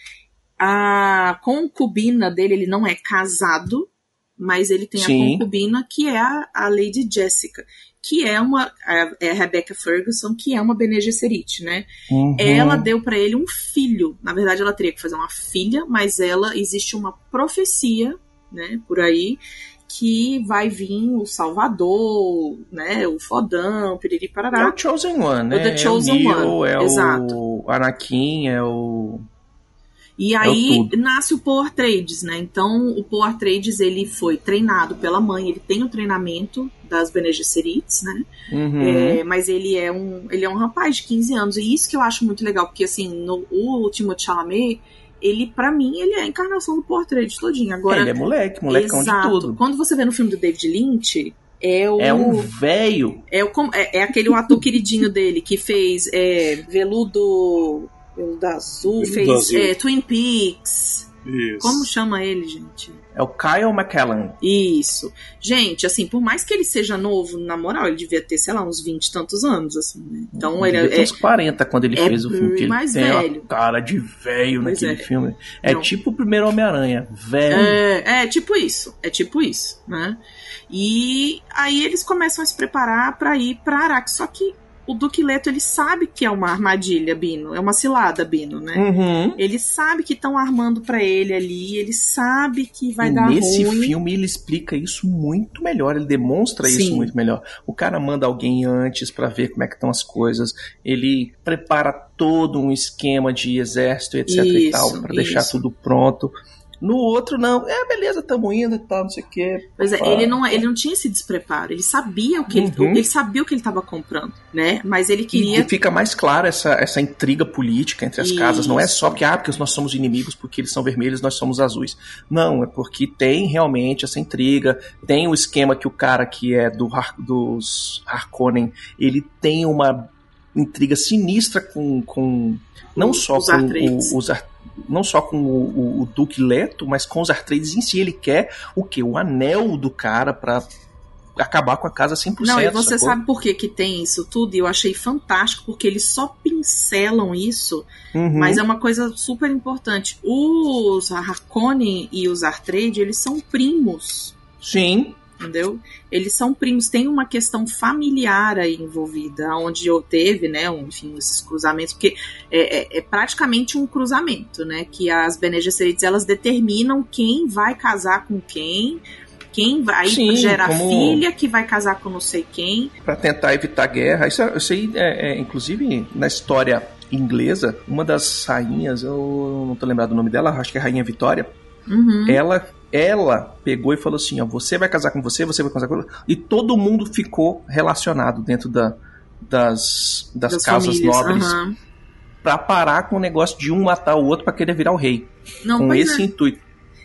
a concubina dele, ele não é casado, mas ele tem Sim. a concubina que é a, a Lady Jessica, que é uma a, é a Rebecca Ferguson, que é uma Bene Gesserit, né? Uhum. Ela deu pra ele um filho. Na verdade, ela teria que fazer uma filha, mas ela existe uma profecia, né, por aí, que vai vir o Salvador, né, o fodão, piriri É parará. o Chosen One, né? The Chosen é o Neo, One, é exato. o Anakin, é o... E É aí o tudo. nasce o Paul Atreides, né? Então o Paul Atreides ele foi treinado pela mãe, ele tem o treinamento das Bene Gesserits, né? Uhum. É, mas ele é um ele é um rapaz de 15 anos e isso que eu acho muito legal porque assim no o Timothée Chalamet ele pra mim ele é a encarnação do Atreides todinho. Agora Ele é moleque, molecão exato. de tudo. Quando você vê no filme do David Lynch é o É um velho. é, o, com- é, é aquele ator queridinho dele que fez é, Veludo, Veludo Azul, Veludo fez Azul. é, Twin Peaks. Isso. Como chama ele, gente? É o Kyle McKellen. Isso. Gente, assim, por mais que ele seja novo, na moral, ele devia ter, sei lá, uns 20 e tantos anos, assim, né? Então ele ter é. uns 40 quando ele é fez o filme. que ele mais velho. cara de velho naquele é. filme. É Não. tipo o primeiro Homem-Aranha. Velho. É, é tipo isso, é tipo isso, né? E aí eles começam a se preparar pra ir pra Araque. Só que o Duque Leto, ele sabe que é uma armadilha, Bino, é uma cilada, Bino, né? Uhum. Ele sabe que estão armando pra ele ali, ele sabe que vai e dar nesse ruim. filme ele explica isso muito melhor, ele demonstra isso Sim. muito melhor. O cara manda alguém antes pra ver como é que estão as coisas, ele prepara todo um esquema de exército, etc e Isso, tal, pra deixar isso. tudo pronto. No outro não, é beleza, tamo indo e tal, não sei o que. Pois é, ele não, ele não tinha esse despreparo, ele sabia o que Uhum. ele, ele sabia o que ele estava comprando, né? Mas ele E queria fica mais clara essa, essa intriga política entre as casas. Não é Isso. só porque, ah, porque nós somos inimigos, porque eles são vermelhos, nós somos azuis. Não, é porque tem realmente essa intriga, tem o esquema que o cara que é do dos Harkonnen, ele tem uma intriga sinistra com, com não Os- só os com o, os Ar- não só com o, o- o Duque Leto, mas com os Artreides em si. Ele quer o quê? O anel do cara pra acabar com a casa 100%. Não, e você sacou? sabe por que, que tem isso tudo? E eu achei fantástico, porque eles só pincelam isso, Uhum. mas é uma coisa super importante. Os Harkonnen e os Artrade, eles são primos, Sim, entendeu? Eles são primos, tem uma questão familiar aí envolvida, onde eu teve, né, um, enfim, esses cruzamentos, porque é, é- é praticamente um cruzamento, né, que as Bene Gesserits, elas determinam quem vai casar com quem, quem vai Sim, gerar como- filha, que vai casar com não sei quem, Pra tentar evitar guerra. Isso, isso aí, é, é, inclusive, na história inglesa, uma das rainhas, eu não tô lembrado do nome dela, acho que é a Rainha Vitória, Uhum. ela, ela pegou e falou assim, ó, você vai casar com você, você vai casar com ela, e todo mundo ficou relacionado dentro da, das, das, das casas famílias, nobres aham. pra parar com o negócio de um matar o outro pra querer virar o rei, Não, com esse é. intuito.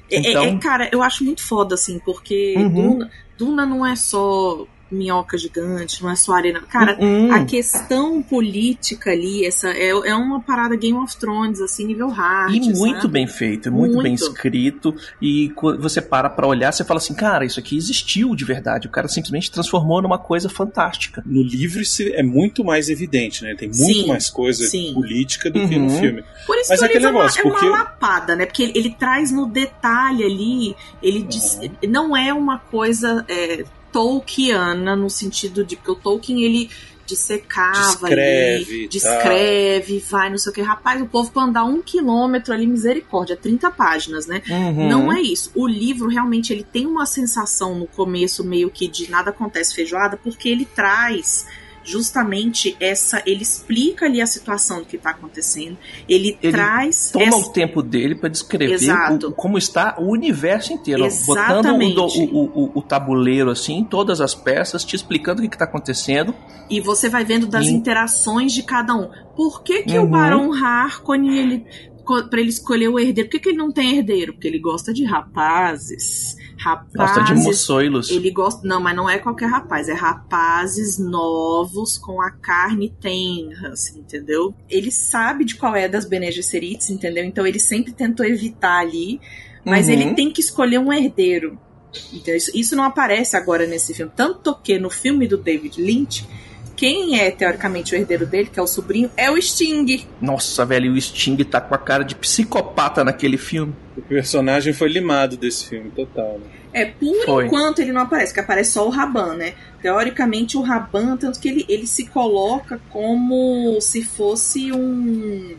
É, é- Então- é, cara, eu acho muito foda, assim, porque Uhum. Duna, Duna não é só minhoca gigante, não é só arena. Cara, Hum, a questão política ali, essa é, é uma parada Game of Thrones, assim, nível hard. E muito sabe? bem feito, é muito, bem Muito. escrito. E quando você para pra olhar, você fala assim, cara, isso aqui existiu de verdade. O cara simplesmente transformou numa coisa fantástica. No livro isso é muito mais evidente, né? Tem muito Sim, mais coisa sim. política do que no Uhum. filme. Por isso Mas que é aquele negócio, é uma, porque- é uma lapada, né? Porque ele, ele traz no detalhe ali, ele diz, não é uma coisa é, Tolkiana no sentido de que o Tolkien ele dissecava Descreve ali, e descreve, vai, não sei o que. Rapaz, o povo pra andar um quilômetro ali, misericórdia, 30 páginas, né? Uhum. Não é isso. O livro realmente ele tem uma sensação no começo meio que de nada acontece feijoada, porque ele traz justamente essa, ele explica ali a situação do que está acontecendo, ele, Ele traz Toma essa- o tempo dele pra descrever o- como está o universo inteiro. Exatamente. Botando o, o- o- o tabuleiro assim, todas as peças, te explicando o que, que tá acontecendo. e você vai vendo das Sim. interações de cada um. Por que que o Uhum. Barão Harkonnen ele para ele escolher o herdeiro, por que, que ele não tem herdeiro? Porque ele gosta de rapazes. Rapazes. Gosta de moçoilos. Ele gosta. Não, mas não é qualquer rapaz, é rapazes novos com a carne tenra, assim, entendeu? Ele sabe de qual é das Bene Gesserits, entendeu? Então ele sempre tentou evitar ali, mas Uhum. ele tem que escolher um herdeiro. Então, isso, isso não aparece agora nesse filme. Tanto que no filme do David Lynch, quem é teoricamente o herdeiro dele, que é o sobrinho, é o Sting. Nossa, velho, o Sting tá com a cara de psicopata naquele filme. O personagem foi limado desse filme, total. Né? É, por Foi. enquanto ele não aparece, que aparece só o Raban, né? Teoricamente o Raban, tanto que ele, ele se coloca como se fosse um.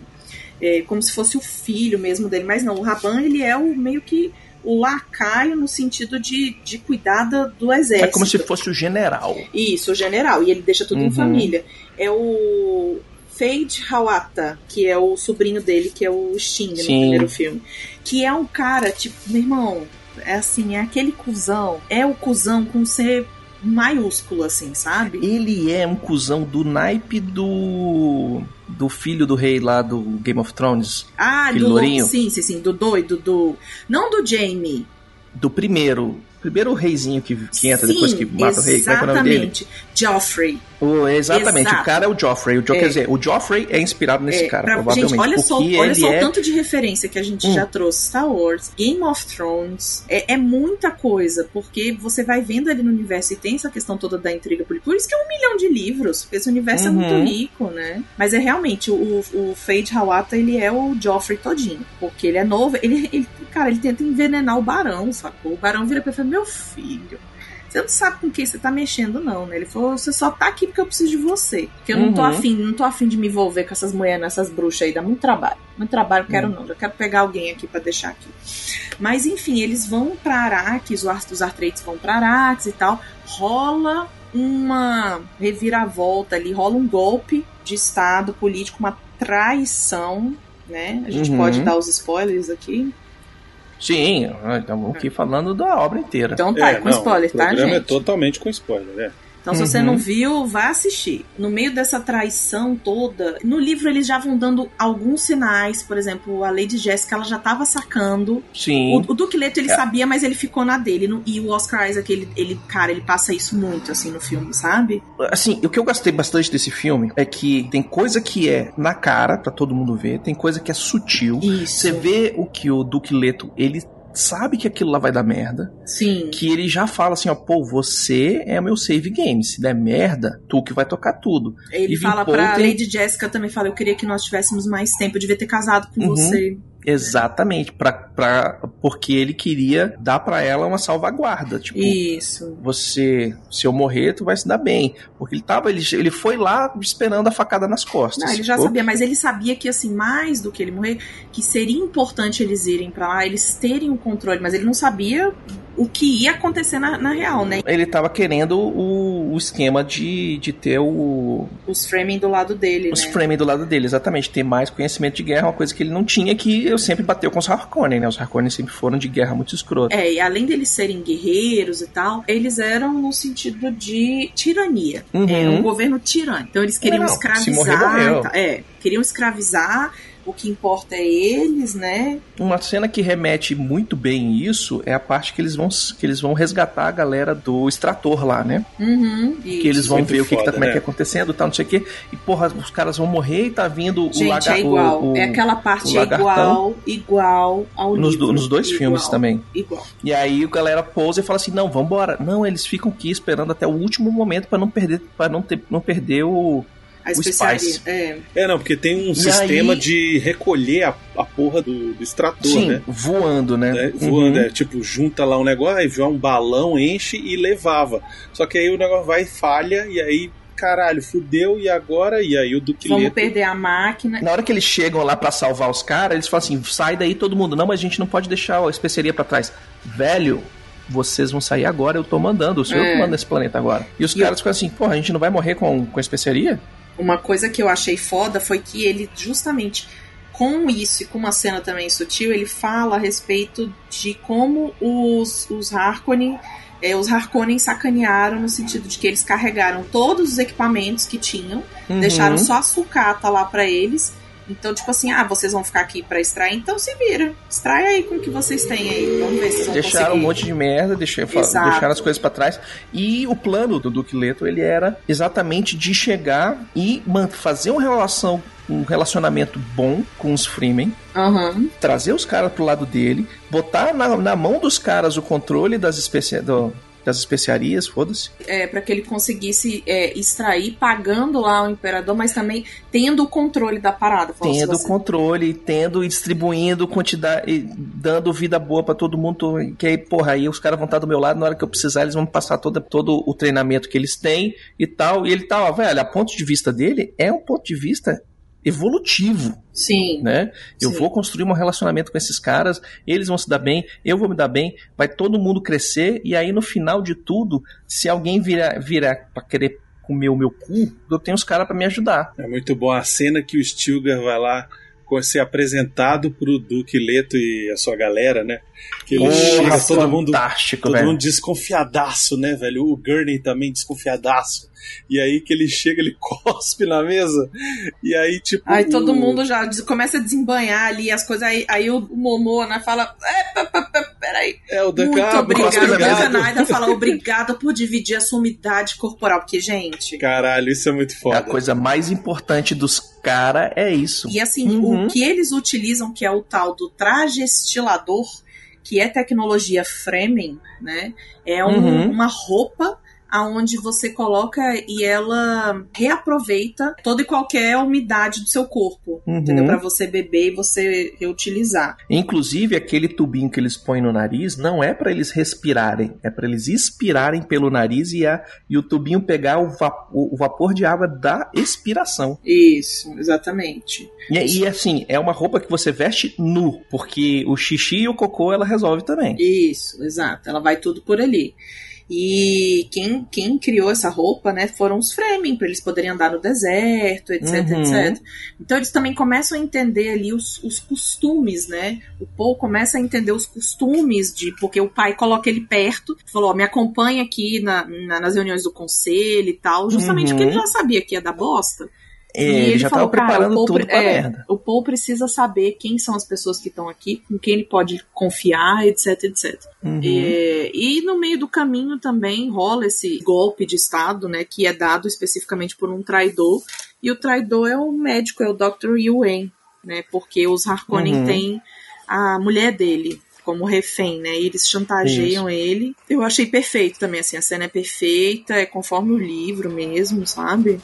é, como se fosse o filho mesmo dele, mas não, o Raban ele é o meio que o lacaio no sentido de, de cuidar da- do exército. É como se fosse o general. Isso, o general, e ele deixa tudo em Uhum. família. É o Fade Hawata, que é o sobrinho dele, que é o Sting no Sim. primeiro filme. Que é um cara, tipo, meu irmão, é assim, é aquele cuzão, é o cuzão com C maiúsculo, assim, sabe? Ele é um cuzão do naipe do. Do filho do rei lá do Game of Thrones. Ah, do lourinho. sim, sim, sim, do doido, do. Não do Jamie. Do primeiro. Primeiro reizinho que, que entra Sim, depois que mata o rei. Como é é o nome dele? Exatamente. Joffrey. O- exatamente, Exato. o cara é o Joffrey. O Jo- É. Quer dizer, o Joffrey é inspirado nesse É, cara, pra- provavelmente. gente, olha só, olha só o é... tanto de referência que a gente Hum. já trouxe. Star Wars, Game of Thrones, é, é muita coisa, porque você vai vendo ali no universo e tem essa questão toda da intriga política. Por isso que é um milhão de livros, porque esse universo é Uhum. muito rico, né? Mas é realmente, o, o Fade Hawata, ele é o Joffrey todinho, porque ele é novo, ele, ele- cara, ele tenta envenenar o Barão, sacou? O Barão vira pra ele meu filho... Você não sabe com quem você tá mexendo, não, né? Ele falou, você só tá aqui porque eu preciso de você. Porque eu não tô Uhum. afim, não tô afim de me envolver com essas mulheres, essas bruxas aí, dá muito trabalho. Muito trabalho, quero Hum. não. Eu quero pegar alguém aqui pra deixar aqui. Mas enfim, eles vão pra Araques, os Ar- os Artreides vão pra Araques e tal. Rola uma reviravolta ali, rola um golpe de Estado político, uma traição, né? A gente Uhum. pode dar os spoilers aqui. Sim, estamos aqui falando da obra inteira. Então tá, É, com não, spoiler, o tá, programa gente? é totalmente com spoiler, né? Então, se você Uhum. não viu, vá assistir. No meio dessa traição toda, no livro eles já vão dando alguns sinais. Por exemplo, a Lady Jessica, ela já tava sacando. Sim. O, o Duque Leto, ele É. sabia, mas ele ficou na dele. No- E o Oscar Isaac, ele, ele, cara, ele passa isso muito, assim, no filme, sabe? Assim, o que eu gostei bastante desse filme é que tem coisa que é na cara, pra todo mundo ver, tem coisa que é sutil. Isso. Você vê o que o Duque Leto, ele sabe que aquilo lá vai dar merda, Sim. que ele já fala assim, ó, pô, você é o meu save game, se der merda, tu que vai tocar tudo. Ele E fala Paul pra Lady Jessica também, fala, eu queria que nós tivéssemos mais tempo, eu devia ter casado com Uhum. você. Exatamente, pra, pra, porque ele queria dar pra ela uma salvaguarda, tipo, Isso. você, se eu morrer, tu vai se dar bem. Porque ele tava, ele, ele foi lá esperando a facada nas costas. Não, ele já sacou? sabia, mas ele sabia que, assim, mais do que ele morrer, que seria importante eles irem pra lá, eles terem o controle, mas ele não sabia o que ia acontecer na, na real, né? Ele tava querendo o, o esquema de, de ter o, Os framing do lado dele, os né? framing do lado dele, exatamente. Ter mais conhecimento de guerra, uma coisa que ele não tinha, que eu sempre bateu com os Harkonnen, né? Os Harkonnen sempre foram de guerra muito escrota. É, e além deles serem guerreiros e tal, eles eram no sentido de tirania. Uhum. É, um governo tirânico. Então eles queriam Não, se escravizar. morrer, morreu. tal. É, queriam escravizar. O que importa é eles, né? Uma cena que remete muito bem isso é a parte que eles vão, que eles vão resgatar a galera do extrator lá, né? Uhum. Que eles vão Muito ver o que, que tá, foda, como é que né? tá acontecendo, tá, não sei o quê. E, porra, os caras vão morrer e tá vindo o Gente, lagar- é igual. o- o- é aquela parte o é igual, igual ao Nos, livro. do- nos dois Igual, filmes também. Igual. E aí a galera pousa e fala assim: não, vambora. Não, eles ficam aqui esperando até o último momento pra não perder, para não, ter, não perder o. A O especiaria. Spice. É. É, não, porque tem um E sistema aí- de recolher a, a porra do, do extrator, Sim, né? voando, né? né, Uhum. voando, é, tipo, junta lá um negócio, aí voa um balão, enche e levava. Só que aí o negócio vai e falha, e aí, caralho, fudeu, e agora? E aí o Duque Vamos perder a máquina. Na hora que eles chegam lá pra salvar os caras, eles falam assim: sai daí todo mundo. Não, mas a gente não pode deixar a especiaria pra trás. Velho, vocês vão sair agora, eu tô mandando. O senhor É. que manda nesse planeta agora. E os E caras ficam assim: porra, a gente não vai morrer com, com a especiaria? Uma coisa que eu achei foda foi que ele, justamente com isso e com uma cena também sutil, ele fala a respeito de como os, os Harkonnen. é, os Harkonnen sacanearam no sentido de que eles carregaram todos os equipamentos que tinham, Uhum. deixaram só a sucata lá pra eles, Então, tipo assim, ah, vocês vão ficar aqui pra extrair, então se vira. Extrai aí com o que vocês têm aí. Vamos ver se vocês vão Deixaram conseguir. um monte de merda, deixaram, deixaram as coisas pra trás. E o plano do Duque Leto, ele era exatamente de chegar e fazer uma relação, um relacionamento bom com os Freemen, Aham. trazer os caras pro lado dele, botar na, na mão dos caras o controle das, especia, do- das especiarias, foda-se. É, para que ele conseguisse é, extrair pagando lá o imperador, mas também tendo o controle da parada. Tendo você- controle, tendo e distribuindo quantidade, e dando vida boa pra todo mundo. Que aí, porra, aí os caras vão estar do meu lado, na hora que eu precisar, eles vão passar toda, todo o treinamento que eles têm e tal. E ele tá, ó, velho, a ponto de vista dele é um ponto de vista evolutivo, Sim. né? Eu Sim. vou construir um relacionamento com esses caras, eles vão se dar bem, eu vou me dar bem, vai todo mundo crescer, e aí no final de tudo, se alguém virar, virar pra querer comer o meu cu, eu tenho os caras pra me ajudar. É muito bom a cena que o Stilgar vai lá ser apresentado pro Duque Leto e a sua galera, né? Que ele chega, Porra, todo mundo, todo velho. mundo desconfiadaço, né, velho? O Gurney também desconfiadaço. E aí que ele chega, ele cospe na mesa. E aí, tipo. Aí todo o- mundo já começa a desembanhar ali as coisas. Aí, aí o Momona fala: é, peraí. É, o. Muito obrigado. O. Duncan fala: obrigada por dividir a sua umidade corporal. Porque, gente. Caralho, isso é muito É foda. a coisa mais importante dos caras é isso. E assim, Uhum. o que eles utilizam, que é o tal do traje estilador, que é tecnologia Fremen, né? É um- Uhum. uma roupa aonde você coloca e ela reaproveita toda e qualquer umidade do seu corpo, Uhum. entendeu? Para você beber e você reutilizar. Inclusive, aquele tubinho que eles põem no nariz não é pra eles respirarem, é pra eles expirarem pelo nariz e, a, e o tubinho pegar o- o vapor de água da expiração. Isso, exatamente. E, e, assim, é uma roupa que você veste nu, porque o xixi e o cocô ela resolve também. Isso, exato. Ela vai tudo por ali. E quem, quem criou essa roupa, né, foram os Fremen, para eles poderem andar no deserto, etc, Uhum. etc. Então eles também começam a entender ali os, os costumes, né? O Paul começa a entender os costumes de. Porque o pai coloca ele perto, falou: ó, me acompanha aqui na, na- nas reuniões do conselho e tal, justamente Uhum. porque ele já sabia que ia dar bosta. É, E ele, já falou, tava "Cara, preparando o Paul tudo pra é, merda. O Paul precisa saber quem são as pessoas que estão aqui, com quem ele pode confiar, etc, etc. Uhum. É, e no meio do caminho também rola esse golpe de Estado, né, que é dado especificamente por um traidor. E o traidor é o médico, é o Dr. Yuen, né, porque os Harkonnen Uhum. têm a mulher dele como refém, né, e eles chantageiam ele. Eu achei perfeito também, assim, a cena é perfeita, é conforme o livro mesmo, sabe?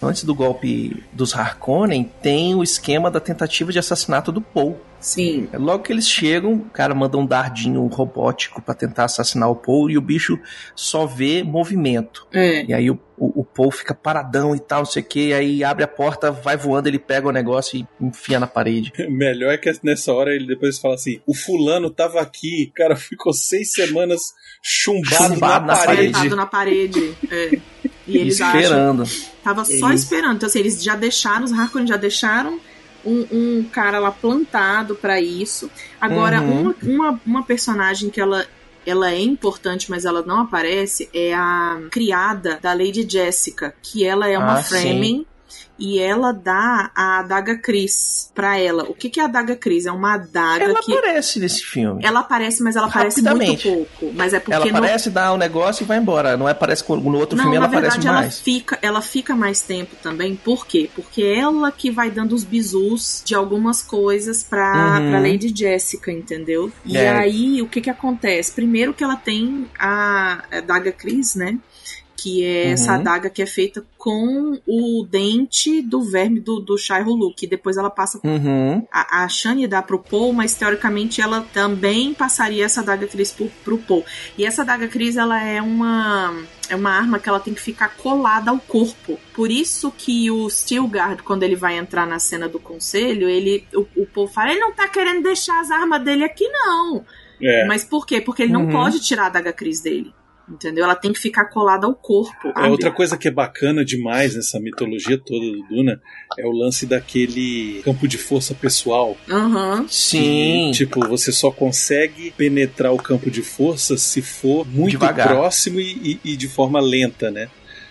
Antes do golpe dos Harkonnen, tem o esquema da tentativa de assassinato do Paul. Sim. Logo que eles chegam, o cara manda um dardinho robótico pra tentar assassinar o Paul e o bicho só vê movimento. É. E aí o, o, o Paul fica paradão e tal, não sei o que, aí abre a porta, vai voando, ele pega o negócio e enfia na parede. Melhor é que nessa hora ele depois fala assim: o fulano tava aqui, o cara ficou seis semanas chumbado, Chumbado na, na parede. Sentado na parede. É. E eles acham. esperando. Tava só Eles- esperando. Então, assim, eles já deixaram, os Harkonnen já deixaram um, um cara lá plantado pra isso. Agora, Uhum. uma, uma, uma personagem que ela. Ela é importante, mas ela não aparece. É a criada da Lady Jessica, que ela é uma Ah. Fremen e ela dá a adaga Cris pra ela. O que, que é a adaga Cris? É uma adaga Ela que. aparece nesse filme. Ela aparece, mas ela aparece muito Rapidamente. pouco. Mas é porque Ela aparece, dá o negócio e vai embora. Não aparece com- no outro Não, filme, ela aparece verdade ela mais. fica, ela fica mais tempo também. Por quê? Porque é ela que vai dando os bizus de algumas coisas pra, Uhum. pra Lady Jessica, entendeu? E É. aí, o que que acontece? Primeiro que ela tem a, a daga Cris, né? Que é Uhum. essa adaga que é feita com o dente do verme do, do Shai Huluk. Que depois ela passa Uhum. a, a Shani dá pro Paul, mas teoricamente ela também passaria essa daga Cris pro, pro Paul. E essa daga Cris, ela é uma é uma arma que ela tem que ficar colada ao corpo. Por isso que o Stilgard, quando ele vai entrar na cena do conselho, ele o, o Paul fala, ele não tá querendo deixar as armas dele aqui não. É. Mas por quê? Porque ele não Uhum. pode tirar a daga Cris dele. Entendeu? Ela tem que ficar colada ao corpo. É, outra coisa que é bacana demais nessa mitologia toda do Duna é o lance daquele campo de força pessoal. Aham. Sim. Que, tipo, você só consegue penetrar o campo de força se for muito Devagar. próximo e, e- e de forma lenta, né?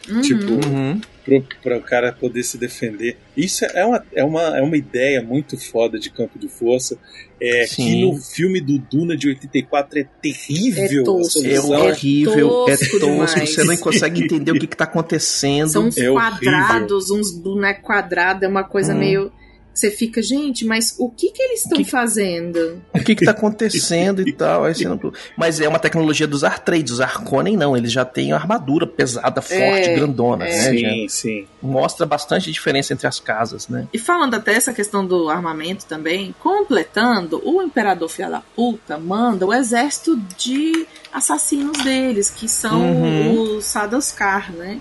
Uhum. Tipo, Uhum. pro, pra o cara poder se defender. Isso é uma, é, uma, é uma ideia muito foda de campo de força. É, que Sim. no filme do Duna de 84 é terrível É tosco. a É horrível, é tosco tosco, demais. você não consegue entender o que, que tá acontecendo. São uns É quadrados, uns bonecos quadrados, é uma coisa Hum. meio. Você fica, gente, mas o que que eles estão Que fazendo? O que, que tá acontecendo e tal. Aí não- Mas é uma tecnologia dos Artrades, os Harkonnen não, eles já têm armadura pesada, forte, É, grandona, é. né? já Sim, sim. Mostra bastante diferença entre as casas, né? E falando até essa questão do armamento também, completando, o Imperador Filha da Puta manda o exército de assassinos deles, que são Uhum. os Sadaskar, né?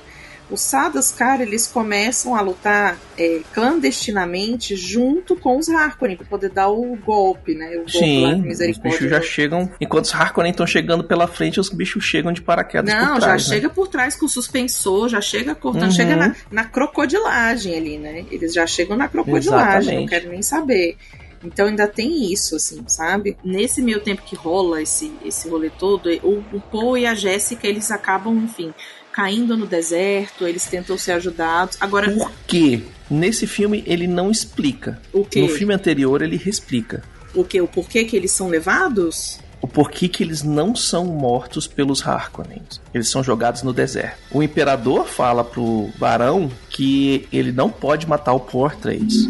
Os Sadaskar, eles começam a lutar é, clandestinamente junto com os Harkonnen, pra poder dar o golpe, né? O golpe lá de Sim, os misericórdia. bichos já chegam. Enquanto os Harkonnen estão chegando pela frente, os bichos chegam de paraquedas Não, por já trás. né? chega por trás com o suspensor, já chega cortando, Uhum. chega na, na crocodilagem ali, né? Eles já chegam na crocodilagem, não quero nem saber. Então ainda tem isso, assim, sabe? Nesse meio tempo que rola esse, esse rolê todo, o, o Poe e a Jéssica, eles acabam, enfim, caindo no deserto, eles tentam ser ajudados. Agora, Por quê? Nesse filme ele não explica. o que? No filme anterior ele explica. O que? O porquê que eles são levados? O porquê que eles não são mortos pelos Harkonnen. Eles são jogados no deserto. O imperador fala pro barão que ele não pode matar o Portraits.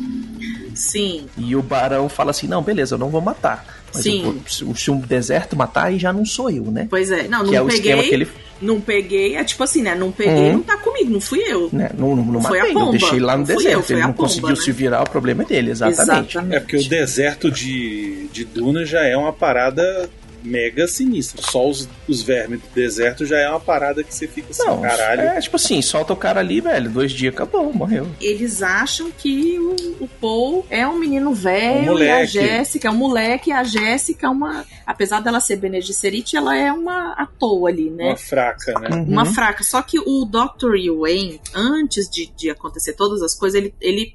Sim, E o barão fala assim: não, beleza, eu não vou matar. Mas Sim. eu se, um deserto matar, aí já não sou eu, né? pois é. Não, que é não o esquema peguei, que ele. não peguei, é tipo assim, né? Não peguei, Uhum. não tá comigo, não fui eu. Né, não, não, não Foi a matei, eu pomba. deixei lá no deserto. eu, ele a não pomba, conseguiu né? se virar, o problema é dele, exatamente. É porque o deserto de, de Duna já é uma parada mega sinistra. Só os, os vermes do deserto já é uma parada que você fica assim, Não, caralho. é tipo assim, solta o cara ali, velho, dois dias acabou, morreu. eles acham que o, o Paul é um menino velho Um e a. Jéssica é um moleque e a Jéssica é uma. Apesar dela ser Bene Gesserit, ela é uma à toa ali, né? Uma fraca, né? Uhum. Uma fraca. Só que o Dr. Yuan, antes de, de acontecer todas as coisas, ele, ele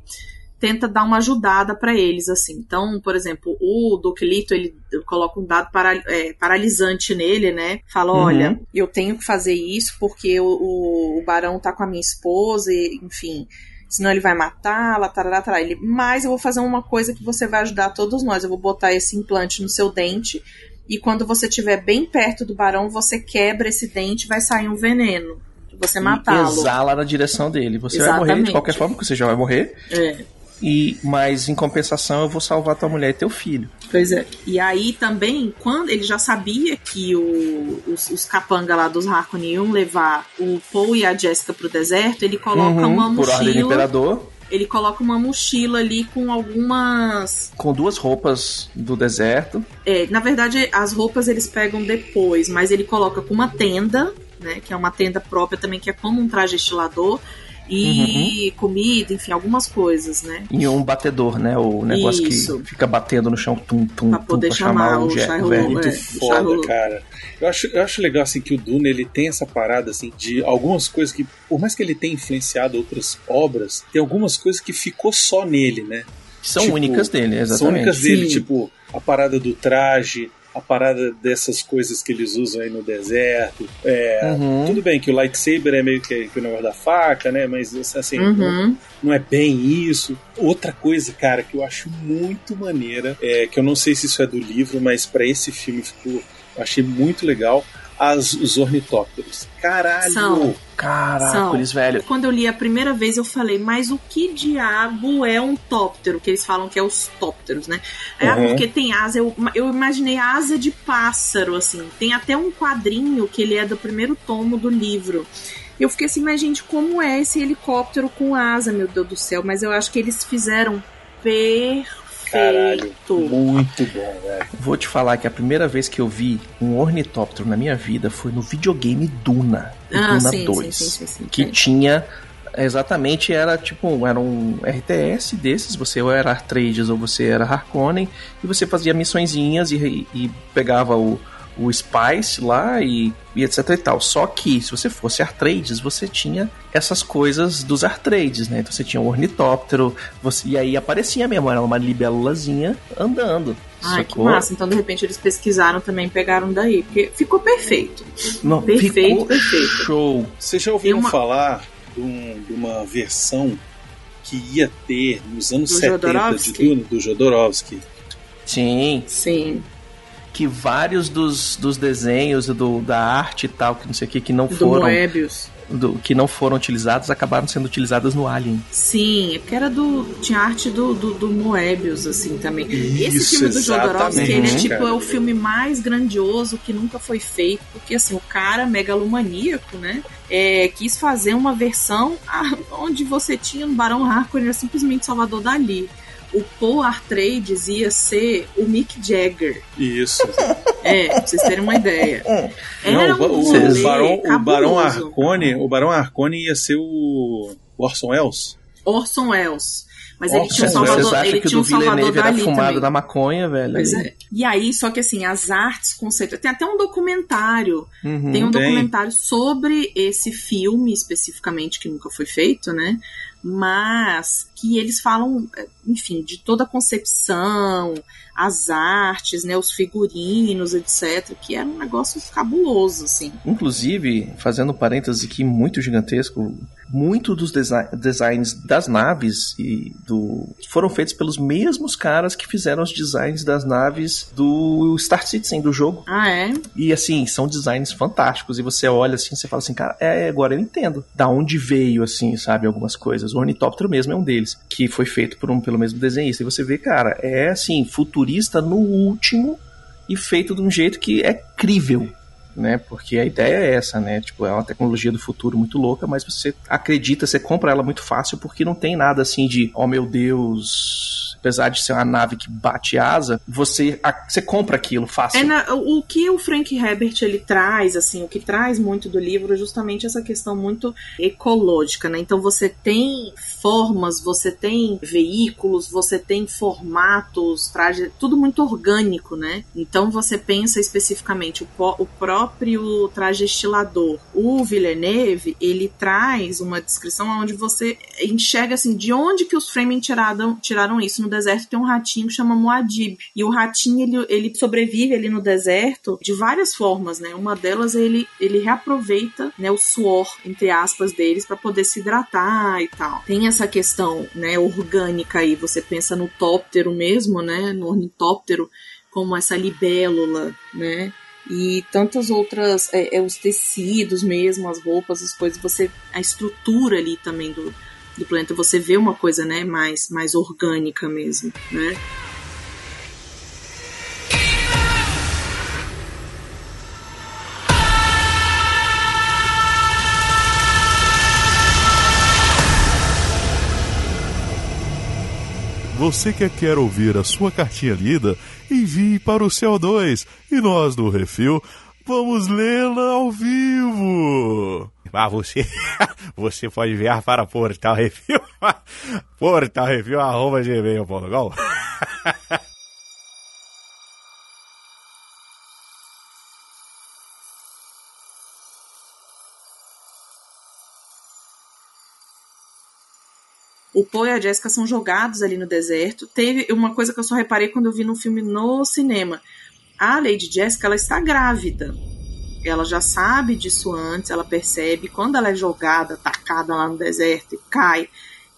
tenta dar uma ajudada pra eles, assim. Então, por exemplo, o Doquilito, ele coloca um dado para, é, paralisante nele, né? Fala, Uhum. olha, eu tenho que fazer isso porque o, o, o Barão tá com a minha esposa, e, enfim... Senão ele vai matá-la, tarará, tarará. Ele, mas eu vou fazer uma coisa que você vai ajudar todos nós. Eu vou botar esse implante no seu dente e quando você estiver bem perto do barão, você quebra esse dente e vai sair um veneno. Você matá-lo. Exala na direção dele. Você vai morrer de Exatamente. qualquer forma, porque você já vai morrer. É, E, mas em compensação eu vou salvar tua mulher e teu filho. pois é. E aí também, quando ele já sabia que o- os, os capanga lá dos Harkonnen iam levar o Paul e a Jessica pro deserto, ele coloca Uhum, uma por ordem do mochila. imperador, Ele coloca uma mochila ali com algumas. com duas roupas do deserto. é, na verdade, as roupas eles pegam depois, mas ele coloca com uma tenda, né? Que é uma tenda própria também, que é como um traje estilador. E Uhum. comida, enfim, algumas coisas, né? E um batedor, né? O negócio Isso. que fica batendo no chão, tum, tum, Pra tum, poder pra chamar chamar o o, o velho. Muito É, foda, cara. Eu acho, eu acho legal assim que o Duna ele tem essa parada assim de algumas coisas que, por mais que ele tenha influenciado outras obras, tem algumas coisas que ficou só nele, né? São Tipo, únicas dele, exatamente. São únicas dele, Sim. tipo a parada do traje, a parada dessas coisas que eles usam aí no deserto. É, Uhum. Tudo bem que o lightsaber é meio que, que o negócio da faca, né? Mas assim, não, Uhum. não é bem isso. Outra coisa, cara, que eu acho muito maneira, é que eu não sei se isso é do livro, mas pra esse filme ficou, eu achei muito legal. As, os ornitópteros. Caralho! São. Caracoles, velho. Quando eu li a primeira vez, eu falei, mas o que diabo é um tóptero? Que eles falam que é os tópteros, né? É Uhum. porque tem asa, eu, eu imaginei asa de pássaro, assim. Tem até um quadrinho que ele é do primeiro tomo do livro. Eu fiquei assim, mas gente, como é esse helicóptero com asa, meu Deus do céu? Mas eu acho que eles fizeram Caralho! Muito bom, velho. Vou te falar que a primeira vez que eu vi um ornitóptero na minha vida foi no videogame Duna. Ah, Duna sim, 2. sim, sim, sim, sim. que tinha exatamente era tipo era um RTS desses você ou era Artrades ou você era Harkonnen e você fazia missõezinhas e, e pegava o, o Spice lá e, e etc e tal. Só que se você fosse Artrades, você tinha essas coisas dos Artrades, né? Então você tinha o ornitóptero, você, e aí aparecia mesmo, era uma libélulazinha andando. Ai, que massa. Então, de repente, eles pesquisaram também, pegaram daí. Porque ficou perfeito. Não, Perfeito, ficou perfeito. show. Vocês já ouviram uma- falar de, um- de uma versão que ia ter nos anos Do 70 de Jodorowsky? Duna, do Jodorowsky? Sim, Sim. Que vários dos, dos desenhos do, da arte e tal, que não sei o que, que não Do foram Moebius. do- que não foram utilizados, acabaram sendo utilizadas no Alien. Sim, é porque era do. Tinha arte do, do, do Moebius, assim, também. Esse Isso, filme do Jodorowsky, ele é tipo, cara. é o filme mais grandioso que nunca foi feito, porque assim, o cara megalomaníaco, né? É, quis fazer uma versão ah, onde você tinha no Barão Harkonnen era simplesmente Salvador Dali. O Paul Atreides ia ser o Mick Jagger. Isso. É, pra vocês terem uma ideia. Era Não, um o, Barão, o Barão. Arcone, o Barão Arcone ia ser o Orson Welles. Orson Welles. Mas ele Orson tinha um. Salvador, Vocês acham ele que o tinha um Salvador Villeneuve era Dali fumado também. da maconha, velho? Pois ali? é. E aí, só que assim, as artes conceituais. Tem até um documentário. Uhum. Tem um Tem. documentário sobre esse filme especificamente, que nunca foi feito, né? Mas que eles falam, enfim, de toda a concepção, as artes, né? Os figurinos, etc. Que era um negócio cabuloso, assim. Inclusive, fazendo um parêntese aqui muito gigantesco, muito dos desi- designs das naves e do foram feitos pelos mesmos caras que fizeram os designs das naves do Star Citizen do jogo. Ah, é? E assim, são designs fantásticos. E você olha assim, você fala assim, cara, é, agora eu entendo. Da onde veio, assim, sabe, algumas coisas. O ornitóptero mesmo é um deles, que foi feito por um, pelo mesmo desenhista. E você vê, cara, é assim, futurista no último e feito de um jeito que é crível. Né, porque a ideia é essa, né? Tipo, é uma tecnologia do futuro muito louca, mas você acredita, você compra ela muito fácil porque não tem nada assim de, oh meu Deus, apesar de ser uma nave que bate asa, você, a- você compra aquilo fácil. É na- o que o Frank Herbert ele traz, assim, o que traz muito do livro é justamente essa questão muito ecológica, né? Então você tem formas, você tem veículos, você tem formatos, traje, tudo muito orgânico, né? Então você pensa especificamente o, o próprio traje estilador. O Villeneuve, ele traz uma descrição onde você enxerga assim de onde que os Fremen tiraram, tiraram isso. No deserto tem um ratinho que chama Muad'Dib. E o ratinho, ele, ele sobrevive ali no deserto de várias formas, né? Uma delas, ele, ele reaproveita né, o suor, entre aspas, deles para poder se hidratar e tal. Tem essa questão né, orgânica aí. Você pensa no tóptero mesmo, né? No ornitóptero, como essa libélula, né? e tantas outras é, é, os tecidos mesmo as roupas as coisas você a estrutura ali também do, do planeta você vê uma coisa né mais mais orgânica mesmo né? Você que quer ouvir a sua cartinha lida, envie para o CO2 e nós do Refil vamos lê-la ao vivo. Ah, você, você pode enviar para Portal Refil, Portal Refil, arroba gmail.com. o Poe e a Jessica são jogados ali no deserto. Teve uma coisa que eu só reparei quando eu vi no filme no cinema. A Lady Jessica, ela está grávida. Ela já sabe disso antes, ela percebe. Quando ela é jogada, tacada lá no deserto e cai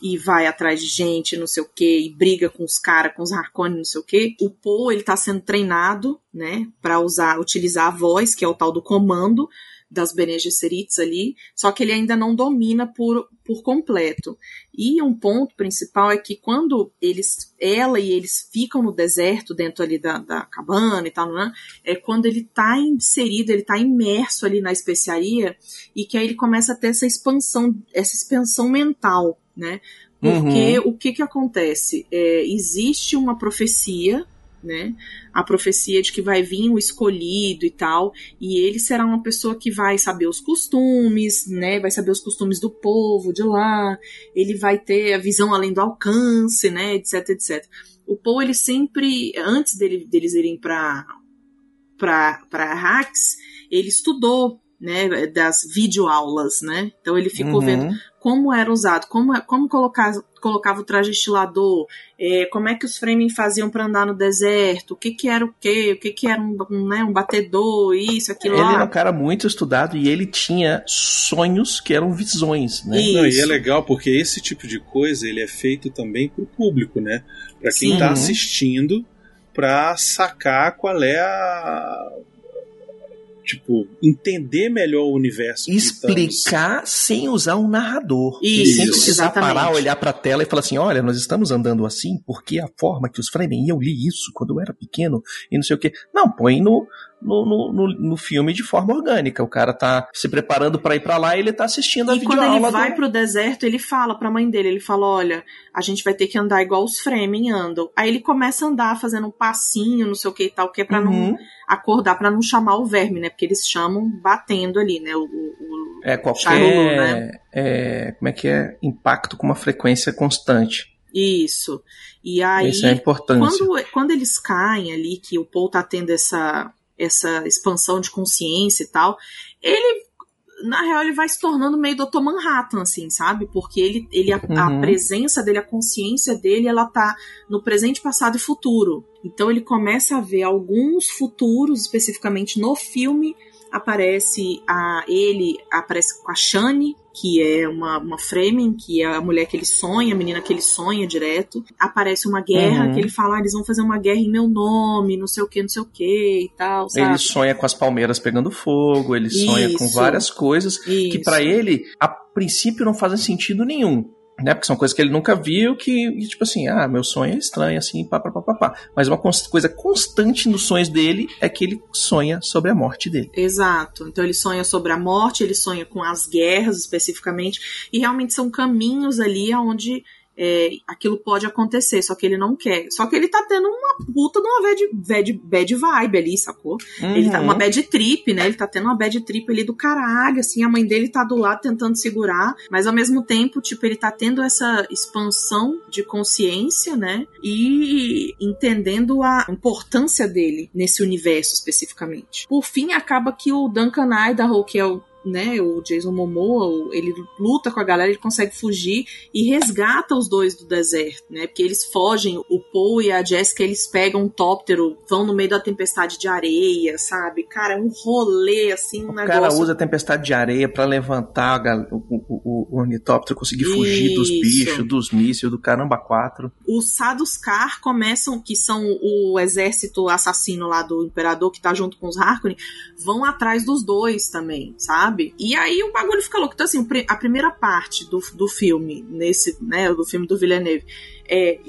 e vai atrás de gente, não sei o que, e briga com os caras, com os Harkonnen, não sei o que. O Poe, ele tá sendo treinado, né, para usar, utilizar a voz, que é o tal do comando das Bene Gesserits ali, só que ele ainda não domina por, por completo. E um ponto principal é que quando eles, ela e eles ficam no deserto, dentro ali da, da cabana e tal, né, é quando ele está inserido, ele está imerso ali na especiaria, e que aí ele começa a ter essa expansão, essa expansão mental, né? Porque uhum. o que que acontece? É, existe uma profecia, né? A profecia de que vai vir o escolhido e tal, e ele será uma pessoa que vai saber os costumes, né? Vai saber os costumes do povo de lá, ele vai ter a visão além do alcance, né? Etc, etc. O Paul, ele sempre, antes dele, deles irem para para Arrax, ele estudou né, das videoaulas, né? Então ele ficou Uhum. vendo como era usado, como, como colocar, colocava o traje estilador, é, como é que os framing faziam para andar no deserto, o que que era o quê, o que que era um, um, né, um batedor, isso, aquilo Ele lá. era um cara muito estudado e ele tinha sonhos que eram visões, né? Isso. Não, e é legal porque esse tipo de coisa ele é feito também pro público, né? Pra quem Sim. tá assistindo, pra sacar qual é a. Tipo, entender melhor o universo. Explicar sem usar um narrador. Isso, sem precisar exatamente. parar, olhar pra tela e falar assim: olha, nós estamos andando assim porque a forma que os Fremen, e eu li isso quando eu era pequeno e não sei o quê. Não, põe no, no, no, no- no filme de forma orgânica. O cara tá se preparando pra ir pra lá e ele tá assistindo a E quando ele videoaula vai do... pro deserto, ele fala pra mãe dele, ele fala, olha, a gente vai ter que andar igual os Fremen andam. Aí ele começa a andar fazendo um passinho, não sei o que e tal, que é pra não Uhum. acordar, pra não chamar o verme, né? Porque eles chamam batendo ali, né? O, o- É qualquer. Charulu, né? é, como é que é? Impacto com uma frequência constante. Isso. E aí, Isso é quando, quando eles caem ali, que o Paul tá tendo essa, essa expansão de consciência e tal, ele, na real, ele vai se tornando meio Dr. Manhattan, assim, sabe? Porque ele, ele a, a Uhum. presença dele, a consciência dele, ela tá no presente, passado e futuro. Então ele começa a ver alguns futuros, especificamente no filme, aparece a ele, aparece com a Shani, que é uma, uma Fremen, que é a mulher que ele sonha, a menina que ele sonha direto. Aparece uma guerra, Uhum. que ele fala, ah, eles vão fazer uma guerra em meu nome, não sei o que, não sei o que e tal, sabe? Ele sonha com as palmeiras pegando fogo, ele sonha com várias coisas que Isso. pra ele, a princípio, não fazem sentido nenhum. Né? Porque são coisas que ele nunca viu, que, e, tipo assim, ah, meu sonho é estranho, assim, pá, pá, pá, pá, pá. Mas uma coisa constante nos sonhos dele é que ele sonha sobre a morte dele. Exato. Então ele sonha sobre a morte, ele sonha com as guerras especificamente, e realmente são caminhos ali onde é, aquilo pode acontecer, só que ele não quer. Só que ele tá tendo uma puta de uma bad, bad, bad vibe ali, sacou? Ele tá Uhum. uma bad trip, né? Ele tá tendo uma bad trip ali do caralho, assim, a mãe dele tá do lado tentando segurar, mas ao mesmo tempo, tipo, ele tá tendo essa expansão de consciência, né? E entendendo a importância dele nesse universo especificamente. Por fim, acaba que o Duncan Idaho, que é o né, o Jason Momoa, o- ele luta com a galera, ele consegue fugir e resgata os dois do deserto, né? Porque eles fogem, o Paul e a Jessica, eles pegam um tóptero, vão no meio da tempestade de areia, sabe? Cara, é um rolê, assim, um O negócio... cara usa a tempestade de areia pra levantar o, o, o- o ornitóptero, conseguir fugir dos Isso. bichos, dos mísseis, do caramba quatro. os Saduskar começam, que são o exército assassino lá do imperador que tá junto com os Harkonnen, vão atrás dos dois também, sabe? E aí o bagulho fica louco. Então, assim, a primeira parte do, do filme, nesse, né, do filme do Villeneuve, é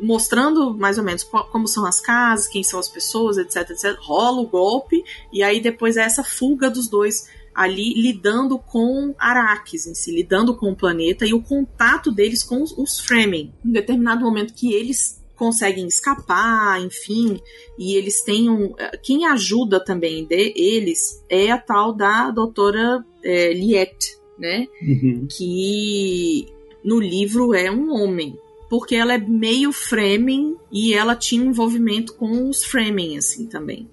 mostrando mais ou menos como são as casas, quem são as pessoas, etc, etc. Rola o golpe, e aí depois é essa fuga dos dois ali lidando com Arrakis em si, lidando com o planeta e o contato deles com os, os Fremen. Em determinado momento que eles conseguem escapar, enfim, e eles têm um... Quem ajuda também de, eles é a tal da doutora é, Liette, né? Uhum. que no livro é um homem. Porque ela é meio Fremen e ela tinha envolvimento com os Fremen, assim, também.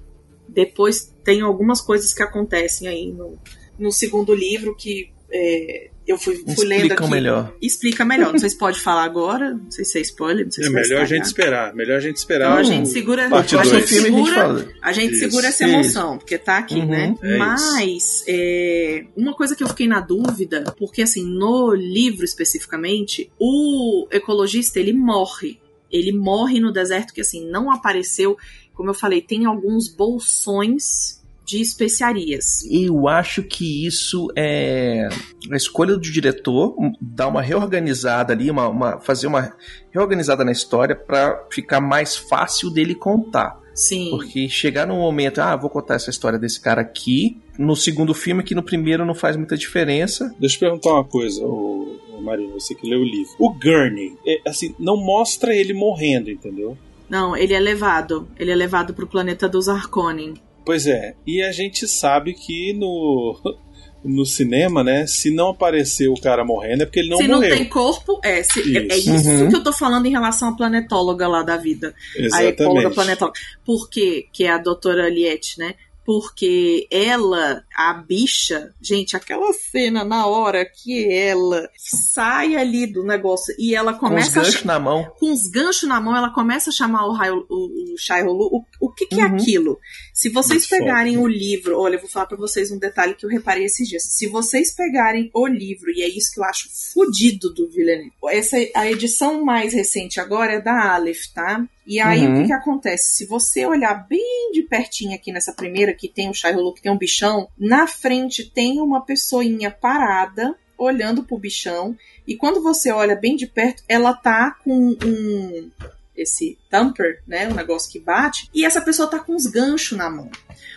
Depois tem algumas coisas que acontecem aí no, no segundo livro que é, eu fui, fui lendo Explicam aqui. melhor. Explica melhor. Não sei se pode falar agora, não sei se é spoiler, não sei É se vai melhor a gente esperar. Melhor a gente esperar. Então a gente segura, parte a dois. gente segura fala. a gente Isso. segura essa Isso. emoção, porque tá aqui, Uhum. né? É Mas, é, uma coisa que eu fiquei na dúvida, porque assim, no livro especificamente, o ecologista, ele morre. Ele morre no deserto que, assim, não apareceu. Como eu falei, tem alguns bolsões de especiarias. Eu acho que isso é a escolha do diretor um, dar uma reorganizada ali, uma, uma- fazer uma reorganizada na história pra ficar mais fácil dele contar. Sim. Porque chegar num momento, ah, vou contar essa história desse cara aqui, no segundo filme, que no primeiro não faz muita diferença. Deixa eu perguntar uma coisa, ô Marina, você que leu o livro. O Gurney, é, assim, não mostra ele morrendo, entendeu? Não, ele é levado. Ele é levado pro planeta dos Harkonnen. Pois é, e a gente sabe que no, no cinema, né? Se não aparecer o cara morrendo, é porque ele não se morreu. não tem corpo, é. se- é- é Isso. isso Uhum. que eu tô falando em relação à planetóloga lá da vida. A ecóloga Exatamente. planetóloga. Por quê? Que é a doutora Liette, né? Porque ela, a bicha, gente, aquela cena na hora que ela sai ali do negócio e ela Com os começa a ganchos na mão. com os ganchos na mão, ela começa a chamar o, Raio- o, o Shai Rolu. O, o que, que é Uhum. aquilo? Se vocês Muito pegarem foda. o livro, olha, eu vou falar pra vocês um detalhe que eu reparei esses dias. Se vocês pegarem o livro, e é isso que eu acho fodido do Villeneuve, essa, a edição mais recente agora é da Aleph, tá? E aí Uhum. o que, que acontece? Se você olhar bem de pertinho aqui nessa primeira, que tem o Shai Rolu, que tem um bichão, na frente tem uma pessoinha parada, olhando pro bichão, e quando você olha bem de perto, ela tá com um. Esse thumper, né? Um negócio que bate, e essa pessoa tá com os ganchos na mão.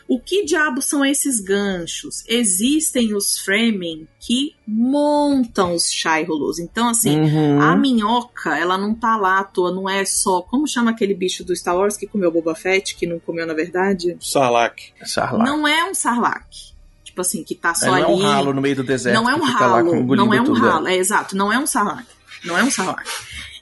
O que diabo são esses ganchos? Existem os framing que montam os Shai-Rolus. Então, assim, Uhum. a minhoca, ela não tá lá à toa, não é só. Como chama aquele bicho do Star Wars que comeu Boba Fett, que não comeu na verdade? Sarlacc. Sarlacc. Não é um sarlacc. Tipo assim, que tá É, só não ali. é um ralo no meio do deserto. Não é um ralo, não é um tudo, ralo, é exato, não é um sarlacc. Não é um sarlacc.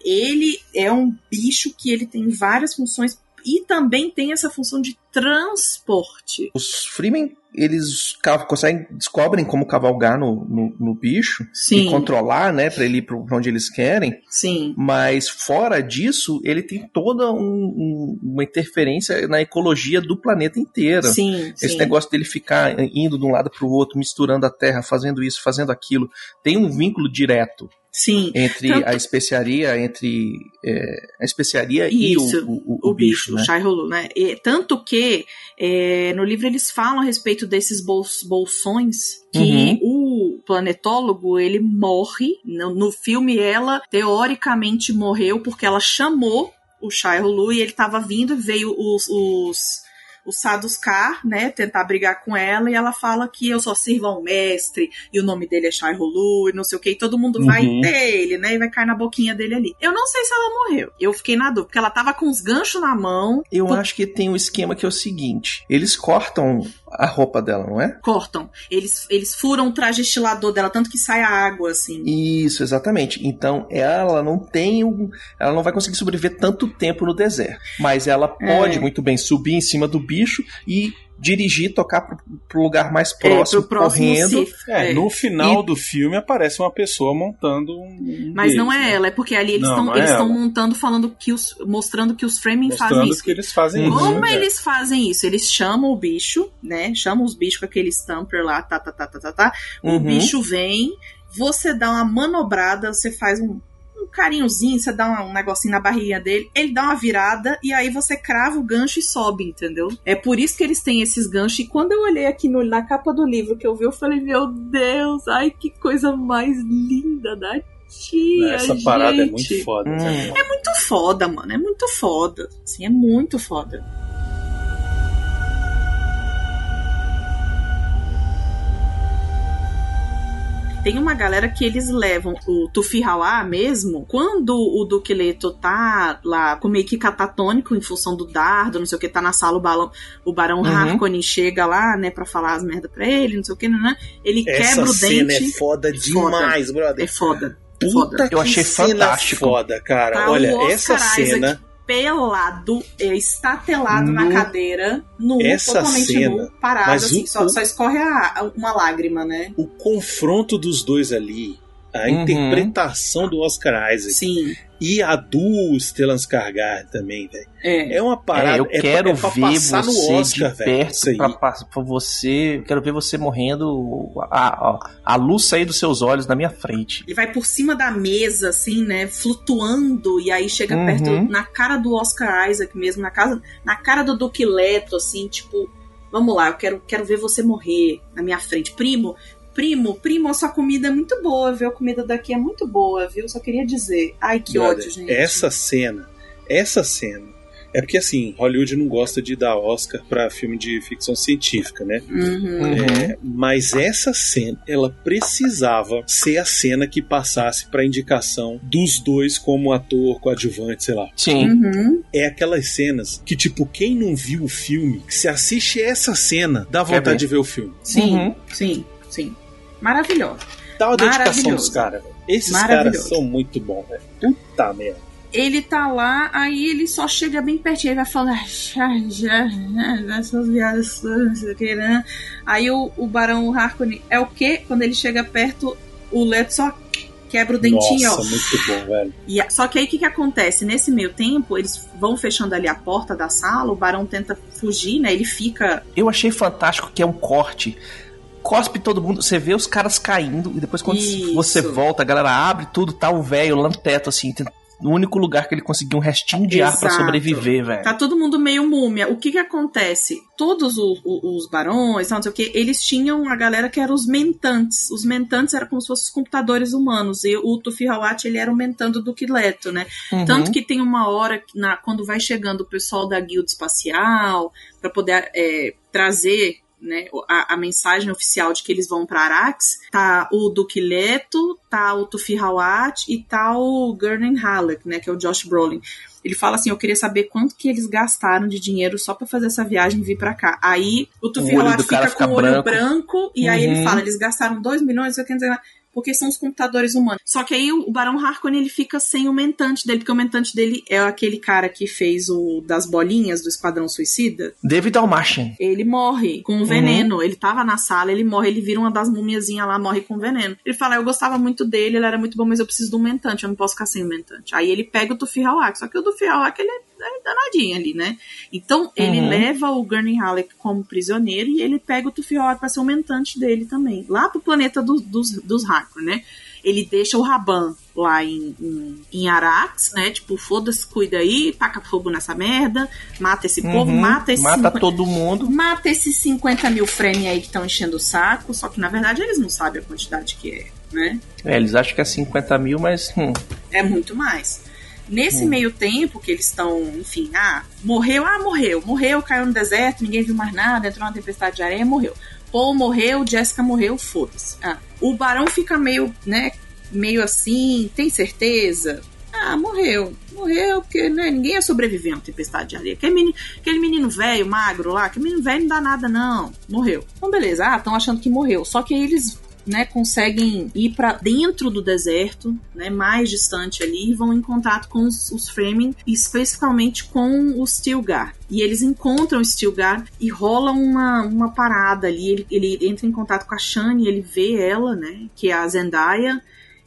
Ele é um bicho que ele tem várias funções e também tem essa função de transporte. Os Freemen, eles conseguem, descobrem como cavalgar no, no, no bicho e Sim, controlar, né, pra ele ir pra onde eles querem. sim. Mas fora disso, ele tem toda um- um- uma interferência na ecologia do planeta inteiro. Sim, Esse sim. negócio dele ficar indo de um lado para o outro, misturando a terra, fazendo isso, fazendo aquilo, tem um vínculo direto Sim. entre Tanto- a especiaria, entre é, a especiaria e o, Isso, o, o o bicho, né? o né? E, tanto que é, no livro eles falam a respeito desses bols- bolsões que Uhum. o planetólogo ele morre. No, no filme ela teoricamente morreu porque ela chamou o Shai Rolu e ele tava vindo, veio os, os o Saduskar, né, tentar brigar com ela, e ela fala que eu só sirvo a um mestre, e o nome dele é Shai Rolu, e não sei o que, e todo mundo vai Uhum. ter ele, né, e vai cair na boquinha dele ali. Eu não sei se ela morreu. Eu fiquei na dúvida, porque ela tava com os ganchos na mão, Eu Pu- acho que tem um esquema que é o seguinte: eles cortam a roupa dela, não é? cortam. Eles, eles furam o traje estilador dela, tanto que sai a água, assim. Isso, exatamente. Então ela não tem um, ela não vai conseguir sobreviver tanto tempo no deserto, mas ela É. pode muito bem subir em cima do bicho e dirigir, tocar pro, pro lugar mais próximo, é, pro próximo correndo. É, É. no final E- do filme aparece uma pessoa montando um. Mas não deles, é né? ela, é porque ali eles estão é eles estão ela. montando, falando que os. mostrando que os framing fazem Mostrando isso. que eles fazem isso. Como né? eles fazem isso? Eles chamam o bicho, né? Chamam os bichos com aquele stamper lá, tá, tá, tá, tá, tá, tá. O Uhum. bicho vem, você dá uma manobrada, você faz um, um carinhozinho, você dá um, um negocinho na barriguinha dele, ele dá uma virada e aí você crava o gancho e sobe, entendeu? É por isso que eles têm esses ganchos. E quando eu olhei aqui no- na capa do livro que eu vi, eu falei, meu Deus, ai que coisa mais linda da tia, Essa parada é gente. muito foda. Hum. É muito foda, mano. É muito foda. Assim, é muito foda. Tem uma galera que eles levam o Tufihawa mesmo, quando o Duque Leto tá lá com meio que catatônico em função do dardo, não sei o que, tá na sala, o, balão, o Barão Uhum. Harkonnen chega lá, né, pra falar as merda pra ele, não sei o que, né, ele Essa quebra o cena dente. é foda demais, brother. É foda. Puta foda. Eu achei que cena fantástico. foda, cara. Tá Olha, essa cena. Pelado, estatelado na Nu. cadeira, nu, Essa totalmente cena, nu, parado, assim, o- só, só escorre a- uma lágrima, né? O confronto dos dois ali, a Uhum. interpretação do Oscar Isaac Sim, e a do Stellan Skarsgård também, velho. é. É uma parada. É, eu pra- quero é pra ver passar você no Oscar, de perto pra, pra, pra você. Quero ver você morrendo, a, a, a luz sair dos seus olhos na minha frente. Ele vai por cima da mesa, assim, né? Flutuando, e aí chega Uhum. perto, na cara do Oscar Isaac mesmo, na, casa, na cara do Duque Leto, assim, tipo, vamos lá, eu quero, quero ver você morrer na minha frente. Primo, primo, primo, a sua comida é muito boa, viu? A comida daqui é muito boa, viu? Só queria dizer. Ai, que Brother, ódio, gente. Essa cena, essa cena. É porque assim, Hollywood não gosta de dar Oscar pra filme de ficção científica, né? Uhum. É, mas essa cena, ela precisava ser a cena que passasse pra indicação dos dois como ator coadjuvante, sei lá. Sim. Uhum. É aquelas cenas que, tipo, quem não viu o filme, se assiste essa cena, dá vontade de ver o filme. Sim, Uhum. sim, sim. Maravilhosa. Dá uma dedicação dos caras, velho. Esses caras são muito bons, velho. Puta merda. Ele tá lá, aí ele só chega bem pertinho, ele vai falando, "Ah, já, já, já, essas viadas, não sei o que, né? Aí o, o Barão Harkonnen é o quê? Quando ele chega perto, o Leto só quebra o dentinho, Nossa, ó. muito bom, velho. E só que aí o que, que acontece? Nesse meio tempo, eles vão fechando ali a porta da sala, o Barão tenta fugir, né? Ele fica. Eu achei fantástico que é um corte. Cospe todo mundo, você vê os caras caindo, e depois quando Isso. você volta, a galera abre tudo, tá o velho lá no teto, assim, no único lugar que ele conseguiu um restinho de ar pra Exato. sobreviver, velho. Tá todo mundo meio múmia. O que que acontece? Todos os, os- barões, não sei o que, eles tinham a galera que eram os mentantes. Os mentantes eram como se fossem os computadores humanos. E o Tufi Hawat, ele era o mentando do Quileto, né? Uhum. Tanto que tem uma hora, na, quando vai chegando o pessoal da guilda espacial, para poder é, trazer né, a, a mensagem oficial de que eles vão para Arax, tá o Duque Leto, tá o Tufi Hawat e tá o Gurnen Halleck, né, que é o Josh Brolin. Ele fala assim: Eu queria saber quanto que eles gastaram de dinheiro só pra fazer essa viagem e vir pra cá. Aí o Tufi Hawat cara fica com o fica olho branco. branco, e aí ele Uhum. fala: Eles gastaram 2 milhões, eu quero dizer, porque são os computadores humanos. Só que aí o Barão Harkonnen ele fica sem o mentante dele, porque o mentante dele é aquele cara que fez o das bolinhas do Esquadrão Suicida. David Dalmatian. Ele morre com veneno. Ele tava na sala, ele morre, ele vira uma das mumiazinhas lá, morre com veneno. Ele fala: Eu gostava muito dele, ele era muito bom, mas eu preciso de um mentante, eu não posso ficar sem o mentante. Aí ele pega o Tufi Hawak, só que o Tufi Hawak ele é, é danadinho ali, né? Então ele Uhum. leva o Gurney Halleck como prisioneiro e ele pega o Tufi Hawak pra ser o mentante dele também, lá pro planeta do- dos, dos Harkonnen, né? Ele deixa o Raban lá em, em, em Arax, né? Tipo, foda-se, cuida aí, taca fogo nessa merda, mata esse povo, Uhum. mata esse Mata todo mundo. Mata esses 50 mil frame aí que estão enchendo o saco, só que na verdade eles não sabem a quantidade que é, né? É, eles acham que é 50 mil, mas. hum, É muito mais. Nesse Hum. meio tempo que eles estão, enfim, ah, morreu, ah, morreu, morreu, caiu no deserto, ninguém viu mais nada, entrou numa tempestade de areia, morreu. Paul morreu, Jessica morreu, foda-se. Ah, o barão fica meio, né, meio assim, tem certeza? Ah, morreu. Morreu porque né, ninguém ia sobreviver a uma tempestade de areia. Aquele menino, aquele menino velho, magro lá, aquele menino velho não dá nada, não. Morreu. Então, beleza. Ah, estão achando que morreu. Só que aí eles né, conseguem ir para dentro do deserto, né, mais distante ali, e vão em contato com os, os Fremen, especificamente com o Stilgar. E eles encontram o Stilgar e rola uma, uma parada ali. Ele, ele entra em contato com a Shani, ele vê ela, né, que é a Zendaya,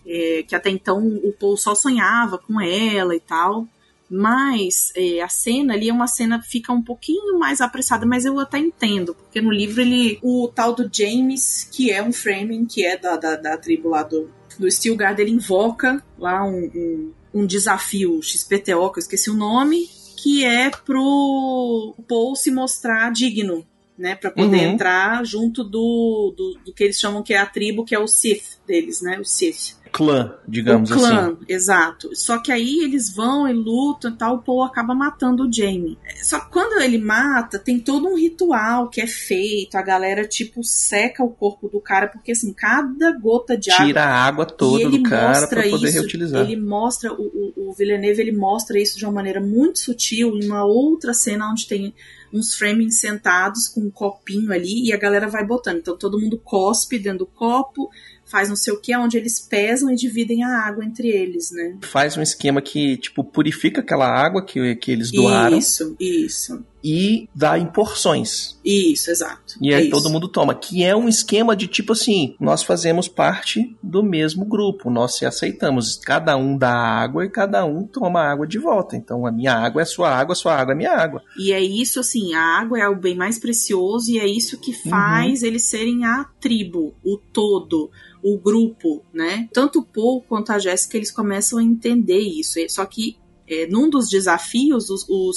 é, que até então o Paul só sonhava com ela e tal. Mas é, a cena ali é uma cena fica um pouquinho mais apressada, mas eu até entendo, porque no livro ele. O tal do James, que é um Fremen, que é da, da, da tribo lá do, do Stilgard, ele invoca lá um, um, um desafio XPTO, que eu esqueci o nome, que é pro Paul se mostrar digno, né? Pra poder Uhum. entrar junto do, do, do que eles chamam que é a tribo, que é o Sith deles, né? O Sith Clã, digamos o clã, assim. exato. Só que aí eles vão e lutam e tal, o Paul acaba matando o Jamie. Só que quando ele mata, tem todo um ritual que é feito, a galera, tipo, seca o corpo do cara, porque assim, cada gota de água. Tira a água toda ele do cara mostra pra poder isso, reutilizar. Ele mostra, o, o, o Villeneuve, ele mostra isso de uma maneira muito sutil, em uma outra cena onde tem uns framings sentados com um copinho ali e a galera vai botando. Então todo mundo cospe dentro do copo, faz não sei o que, onde eles pesam e dividem a água entre eles, né? Faz um esquema que, tipo, purifica aquela água que, que eles doaram Isso, isso, e dá em porções. isso, exato. E É aí isso. todo mundo toma. Que é um esquema de tipo assim: nós fazemos parte do mesmo grupo, nós se aceitamos. Cada um dá água e cada um toma água de volta. Então a minha água é sua água, a sua água é minha água. E é isso, assim, a água é o bem mais precioso e é isso que Uhum. faz eles serem a tribo, o todo, o grupo, né? Tanto o Paul quanto a Jéssica, eles começam a entender isso. Só que é, num dos desafios, o, o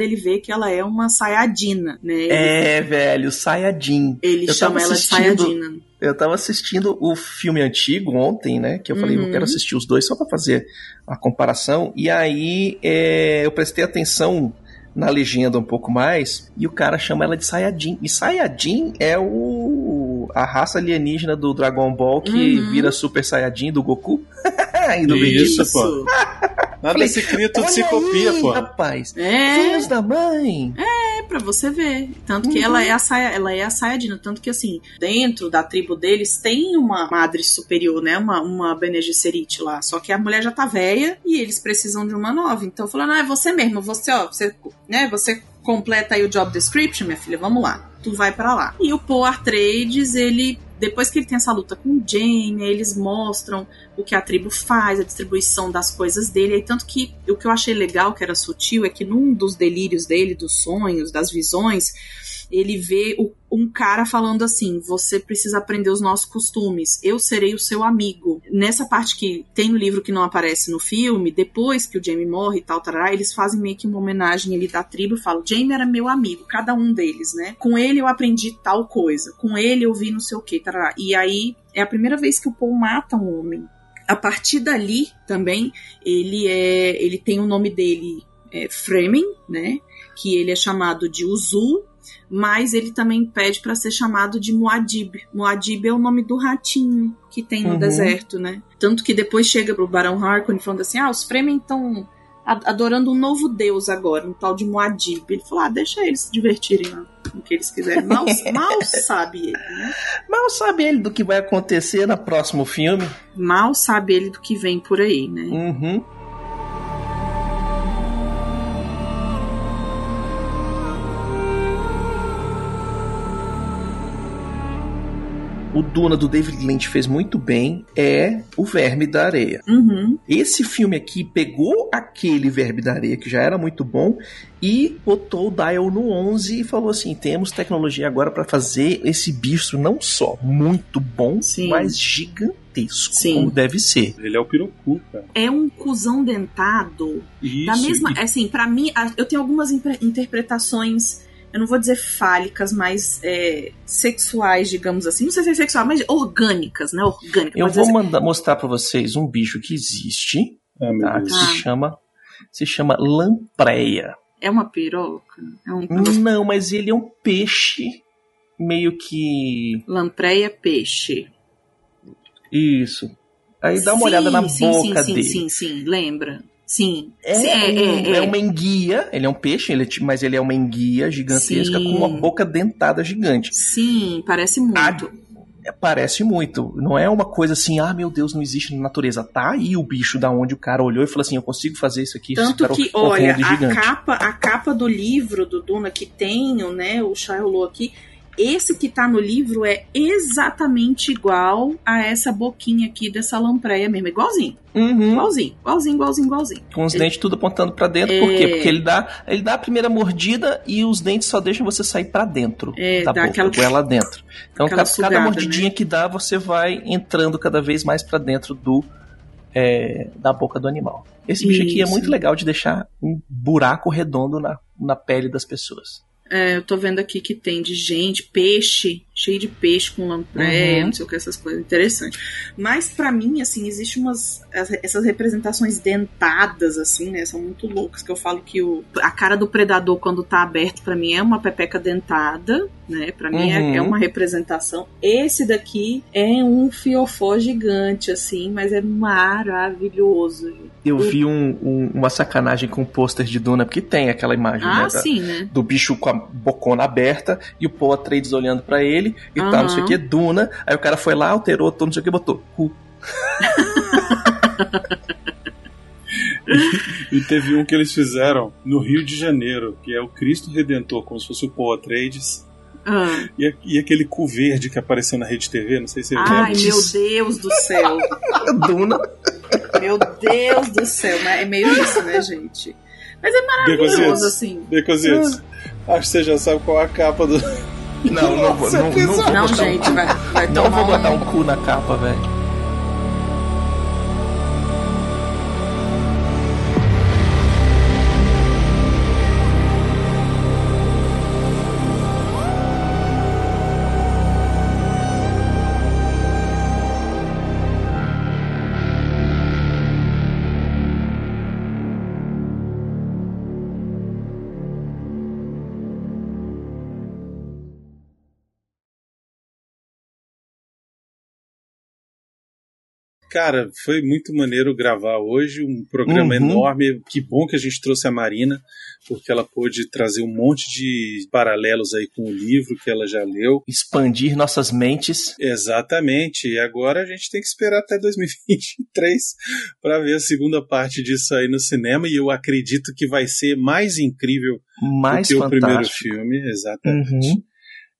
ele vê que ela é uma Sayadina, né? Ele, É, velho, Sayajin. ele eu chama ela de Sayadina. Eu tava assistindo o filme antigo ontem, né? Que eu falei, Uhum. eu quero assistir os dois só pra fazer a comparação. E aí é, eu prestei atenção na legenda um pouco mais e o cara chama ela de Sayajin. E Sayajin é o a raça alienígena do Dragon Ball que Uhum. vira Super Saiyajin do Goku e do Isso, Vegeta. pô. Nada Falei, se cria, tudo se copia, aí, pô. rapaz. É, Filhos da mãe. é pra você ver. Tanto que ela é a saia, ela é a Sayajina. Tanto que, assim, dentro da tribo deles tem uma madre superior, né? Uma, uma Bene Gesserit lá. Só que a mulher já tá velha e eles precisam de uma nova. Então, falando, ah, é você mesmo, você, ó, você, né? Você completa aí o job description, minha filha, vamos lá. Tu vai pra lá. E o Paul Atreides, ele depois que ele tem essa luta com o aí eles mostram o que a tribo faz, a distribuição das coisas dele. Aí, tanto que o que eu achei legal, que era sutil, é que num dos delírios dele, dos sonhos, das visões, ele vê o- um cara falando assim: você precisa aprender os nossos costumes, eu serei o seu amigo. Nessa parte que tem no livro que não aparece no filme, depois que o Jaime morre e tal, tarará, eles fazem meio que uma homenagem ali da tribo e falam: Jaime era meu amigo, cada um deles, né? Com ele eu aprendi tal coisa, com ele eu vi não sei o que, tarará. E aí é a primeira vez que o Paul mata um homem. A partir dali também ele é, ele tem o nome dele é, Fremen, né? Que ele é chamado de Uzu, mas ele também pede para ser chamado de Muad'Dib. Muad'Dib é o nome do ratinho que tem no Uhum. deserto, né? Tanto que depois chega pro Barão Harkonnen falando assim: "Ah, os Fremen estão adorando um novo deus agora, um tal de Muad'Dib". Ele falou: "Ah, deixa eles se divertirem lá, o que eles quiserem". Mal, mal sabe ele, né? Mal sabe ele do que vai acontecer no próximo filme. Mal sabe ele do que vem por aí, né? Uhum. O Duna do David Lynch fez muito bem é O Verme da Areia. Uhum. Esse filme aqui pegou aquele Verme da Areia que já era muito bom e botou o dial no 11 e falou assim: temos tecnologia agora para fazer esse bicho não só muito bom, Sim. mas gigantesco, Sim. como deve ser. Ele é o Pirocu, cara. É um cuzão dentado Isso. Da mesma, e- assim, pra mim, eu tenho algumas interpretações, eu não vou dizer fálicas, mas é, sexuais, digamos assim. Não sei se é sexual, mas orgânicas, né? Orgânicas. Eu vou mandar, mostrar para vocês um bicho que existe, Ah, meu tá? Que Deus. Ah. se chama se chama lampreia. É uma piroca? É um Não, mas ele é um peixe meio que lampreia peixe. isso. Aí dá uma Sim, olhada na sim, boca sim, dele. Sim, sim, sim, lembra? Sim. É, Sim, um- é uma enguia, ele é um peixe, ele é mas ele é uma enguia gigantesca Sim. com uma boca dentada gigante. Sim, parece muito. É, Parece muito. Não é uma coisa assim, ah, meu Deus, não existe na natureza. Tá aí o bicho da onde o cara olhou e falou assim: eu consigo fazer isso aqui. Tanto que, olha, a capa, a capa do livro do Duna que tem, né, o Shiloh aqui, esse que tá no livro é exatamente igual a essa boquinha aqui dessa lampreia mesmo, igualzinho, Uhum. igualzinho, igualzinho, igualzinho, igualzinho. Com os Ele- dentes tudo apontando pra dentro. Por É. quê? Porque ele dá, ele dá a primeira mordida e os dentes só deixam você sair pra dentro É, da dá boca, aquela- goela dentro. Então, cada, cada mordidinha né? que dá, você vai entrando cada vez mais pra dentro do é, da boca do animal. Esse bicho aqui é Isso. muito legal de deixar um buraco redondo na, na pele das pessoas. É, eu tô vendo aqui que tem de gente, peixe, cheio de peixe com lampreia, Uhum. não sei o que, essas coisas. Interessante. Mas pra mim, assim, existe umas. as- Essas representações dentadas, assim, né? São muito loucas. Que eu falo que o, a cara do predador, quando tá aberto, pra mim é uma pepeca dentada, né? Pra mim é- Uhum. é, uma representação. Esse daqui é um fiofó gigante, assim, mas é maravilhoso. Eu vi um- um- uma sacanagem com o pôster de Duna, porque tem aquela imagem Ah, né, da- sim, né? do bicho com a bocona aberta e o Paul Atreides olhando pra ele e tal, não sei o que, Duna. Aí o cara foi lá, alterou, todo não sei o que, botou. Cu. E teve um que eles fizeram no Rio de Janeiro, que é o Cristo Redentor, como se fosse o Paul Atreides. Ah. E, e aquele cu verde que apareceu na Rede TV, não sei se você Ai, lembra. meu Deus do céu. Duna. Meu Deus do céu, é meio isso, né, gente? Mas é maravilhoso, assim. Becositos, acho que você já sabe qual é a capa do. Não, não, não, não, Não, um- gente, vai, vai não tomar vou botar um cu na capa, velho. Cara, foi muito maneiro gravar hoje, um programa Uhum. enorme. Que bom que a gente trouxe a Marina, porque ela pôde trazer um monte de paralelos aí com o livro que ela já leu. Expandir nossas mentes. Exatamente. E agora a gente tem que esperar até 2023 para ver a segunda parte disso aí no cinema. E eu acredito que vai ser mais incrível Mais do que o primeiro fantástico. filme. Exatamente. Uhum.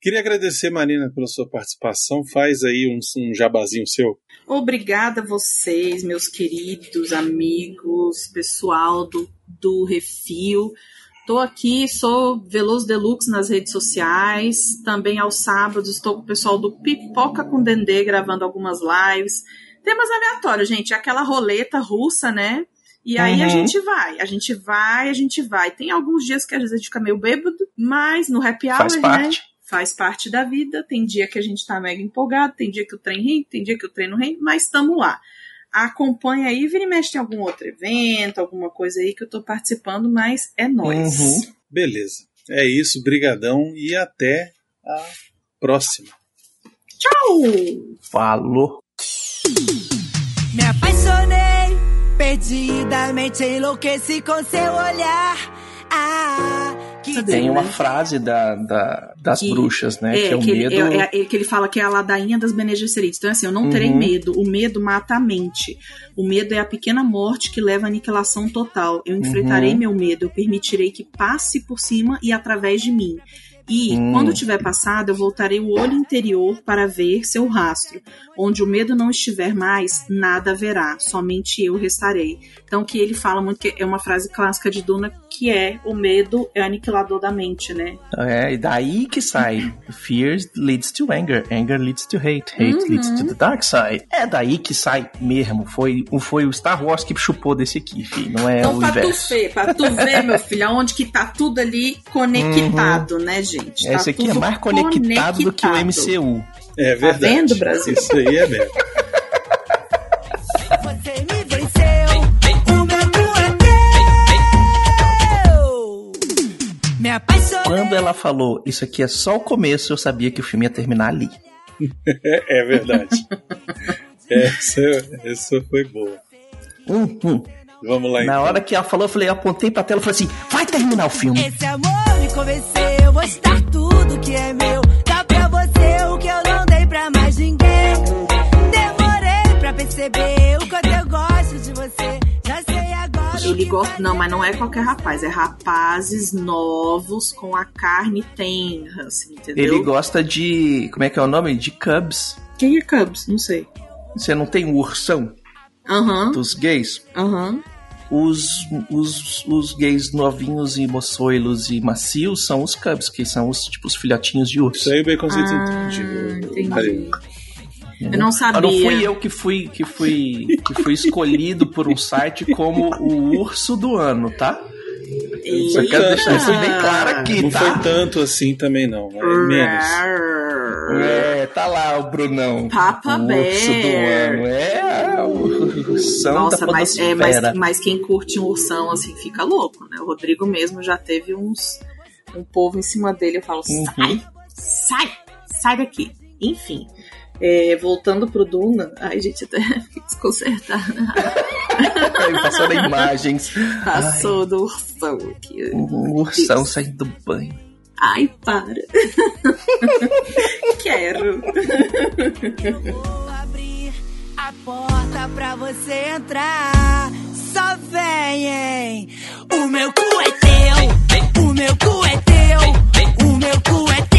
Queria agradecer, Marina, pela sua participação. Faz aí um, um jabazinho seu. Obrigada a vocês, meus queridos amigos, pessoal do, do Refil. Tô aqui, sou Veloso Deluxe nas redes sociais. Também aos sábados estou com o pessoal do Pipoca com Dendê gravando algumas lives. Temas aleatórios, gente. É aquela roleta russa, né? E aí a Uhum. gente vai, a gente vai, a gente vai. Tem alguns dias que às vezes a gente fica meio bêbado, mas no happy hour, Faz né? Faz parte da vida. Tem dia que a gente tá mega empolgado, tem dia que o trem rende, tem dia que o trem não rende, mas estamos lá. Acompanha aí, vira e mexe tem algum outro evento, alguma coisa aí que eu tô participando, mas é nóis. Uhum. Beleza. É isso, brigadão e até a próxima. Tchau! Falou. Me apaixonei, perdidamente enlouqueci com seu olhar. Ah, que Tem uma né? frase da, da- das Que- bruxas, né? É, que é o que, medo. ele, é, é que ele fala que é a ladainha das Bene Gesserits. Então, assim, eu não terei Uhum. medo. O medo mata a mente. O medo é a pequena morte que leva à aniquilação total. Eu enfrentarei Uhum. meu medo, eu permitirei que passe por cima e através de mim. E, Hum. quando tiver passado, eu voltarei o olho interior para ver seu rastro. Onde o medo não estiver mais, nada haverá, somente eu restarei. Então, que ele fala muito que é uma frase clássica de Duna, que é o medo é aniquilador da mente, né? É, e daí que sai. Fear leads to anger, anger leads to hate, hate Uhum. leads to the dark side. É daí que sai mesmo. Foi, foi o Star Wars que chupou desse aqui, filho. Não é Então, o pra tu inverso. ver, pra tu ver, meu filho, aonde que tá tudo ali conectado, né, gente? Tá Esse aqui é tudo mais conectado do que o conectado. MCU. É verdade. Tá vendo, Brasil? Isso aí é mesmo. Quando ela falou isso aqui é só o começo, eu sabia que o filme ia terminar ali. É, verdade. Essa, essa foi boa. Hum, hum. Vamos lá Na então. hora que ela falou, eu falei, eu apontei pra tela e falei assim: vai terminar o filme. Esse amor me convenceu. Vou estar tudo que é meu. Dá pra você o que eu não dei pra mais ninguém. Demorei pra perceber o quanto eu gosto de você. Ele gosta. Não, mas não é qualquer rapaz, é rapazes novos com a carne tenra, assim, entendeu? Ele gosta de. Como é que é o nome? De Cubs. Quem é Cubs? Não sei. Você não tem o ursão Aham, dos gays? aham. Os, os, os gays novinhos e moçoilos e macios são os cubs, que são os tipo os filhotinhos de urso. Isso aí o Baconzitos Ah, entendi. entendi. Eu não Mas sabia. não fui eu que fui que fui que fui escolhido por um site como o urso do ano, tá? Só quero deixar isso bem claro aqui, Não tá? foi tanto assim também, não. É menos. É, tá lá o Brunão. Papa o urso do Bear. ano. É, o ursão Nossa, da mas, é, mas, mas quem curte um ursão assim fica louco, né? O Rodrigo mesmo já teve uns um povo em cima dele. Eu falo, Uhum. sai, sai, sai daqui. Enfim, é, voltando pro Duna, ai gente, até fiquei desconcertada. Passando imagens. Passou do ursão aqui. Um ursão saindo do banho. Ai, para. Quero. Vou abrir a porta pra você entrar. Só vem, hein? O meu cu é teu. O meu cu é teu. O meu cu é teu,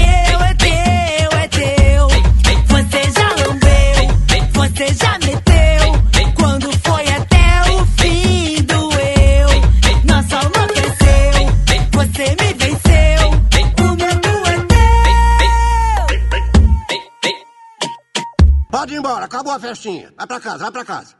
embora, acabou a festinha. Vai pra casa, vai pra casa.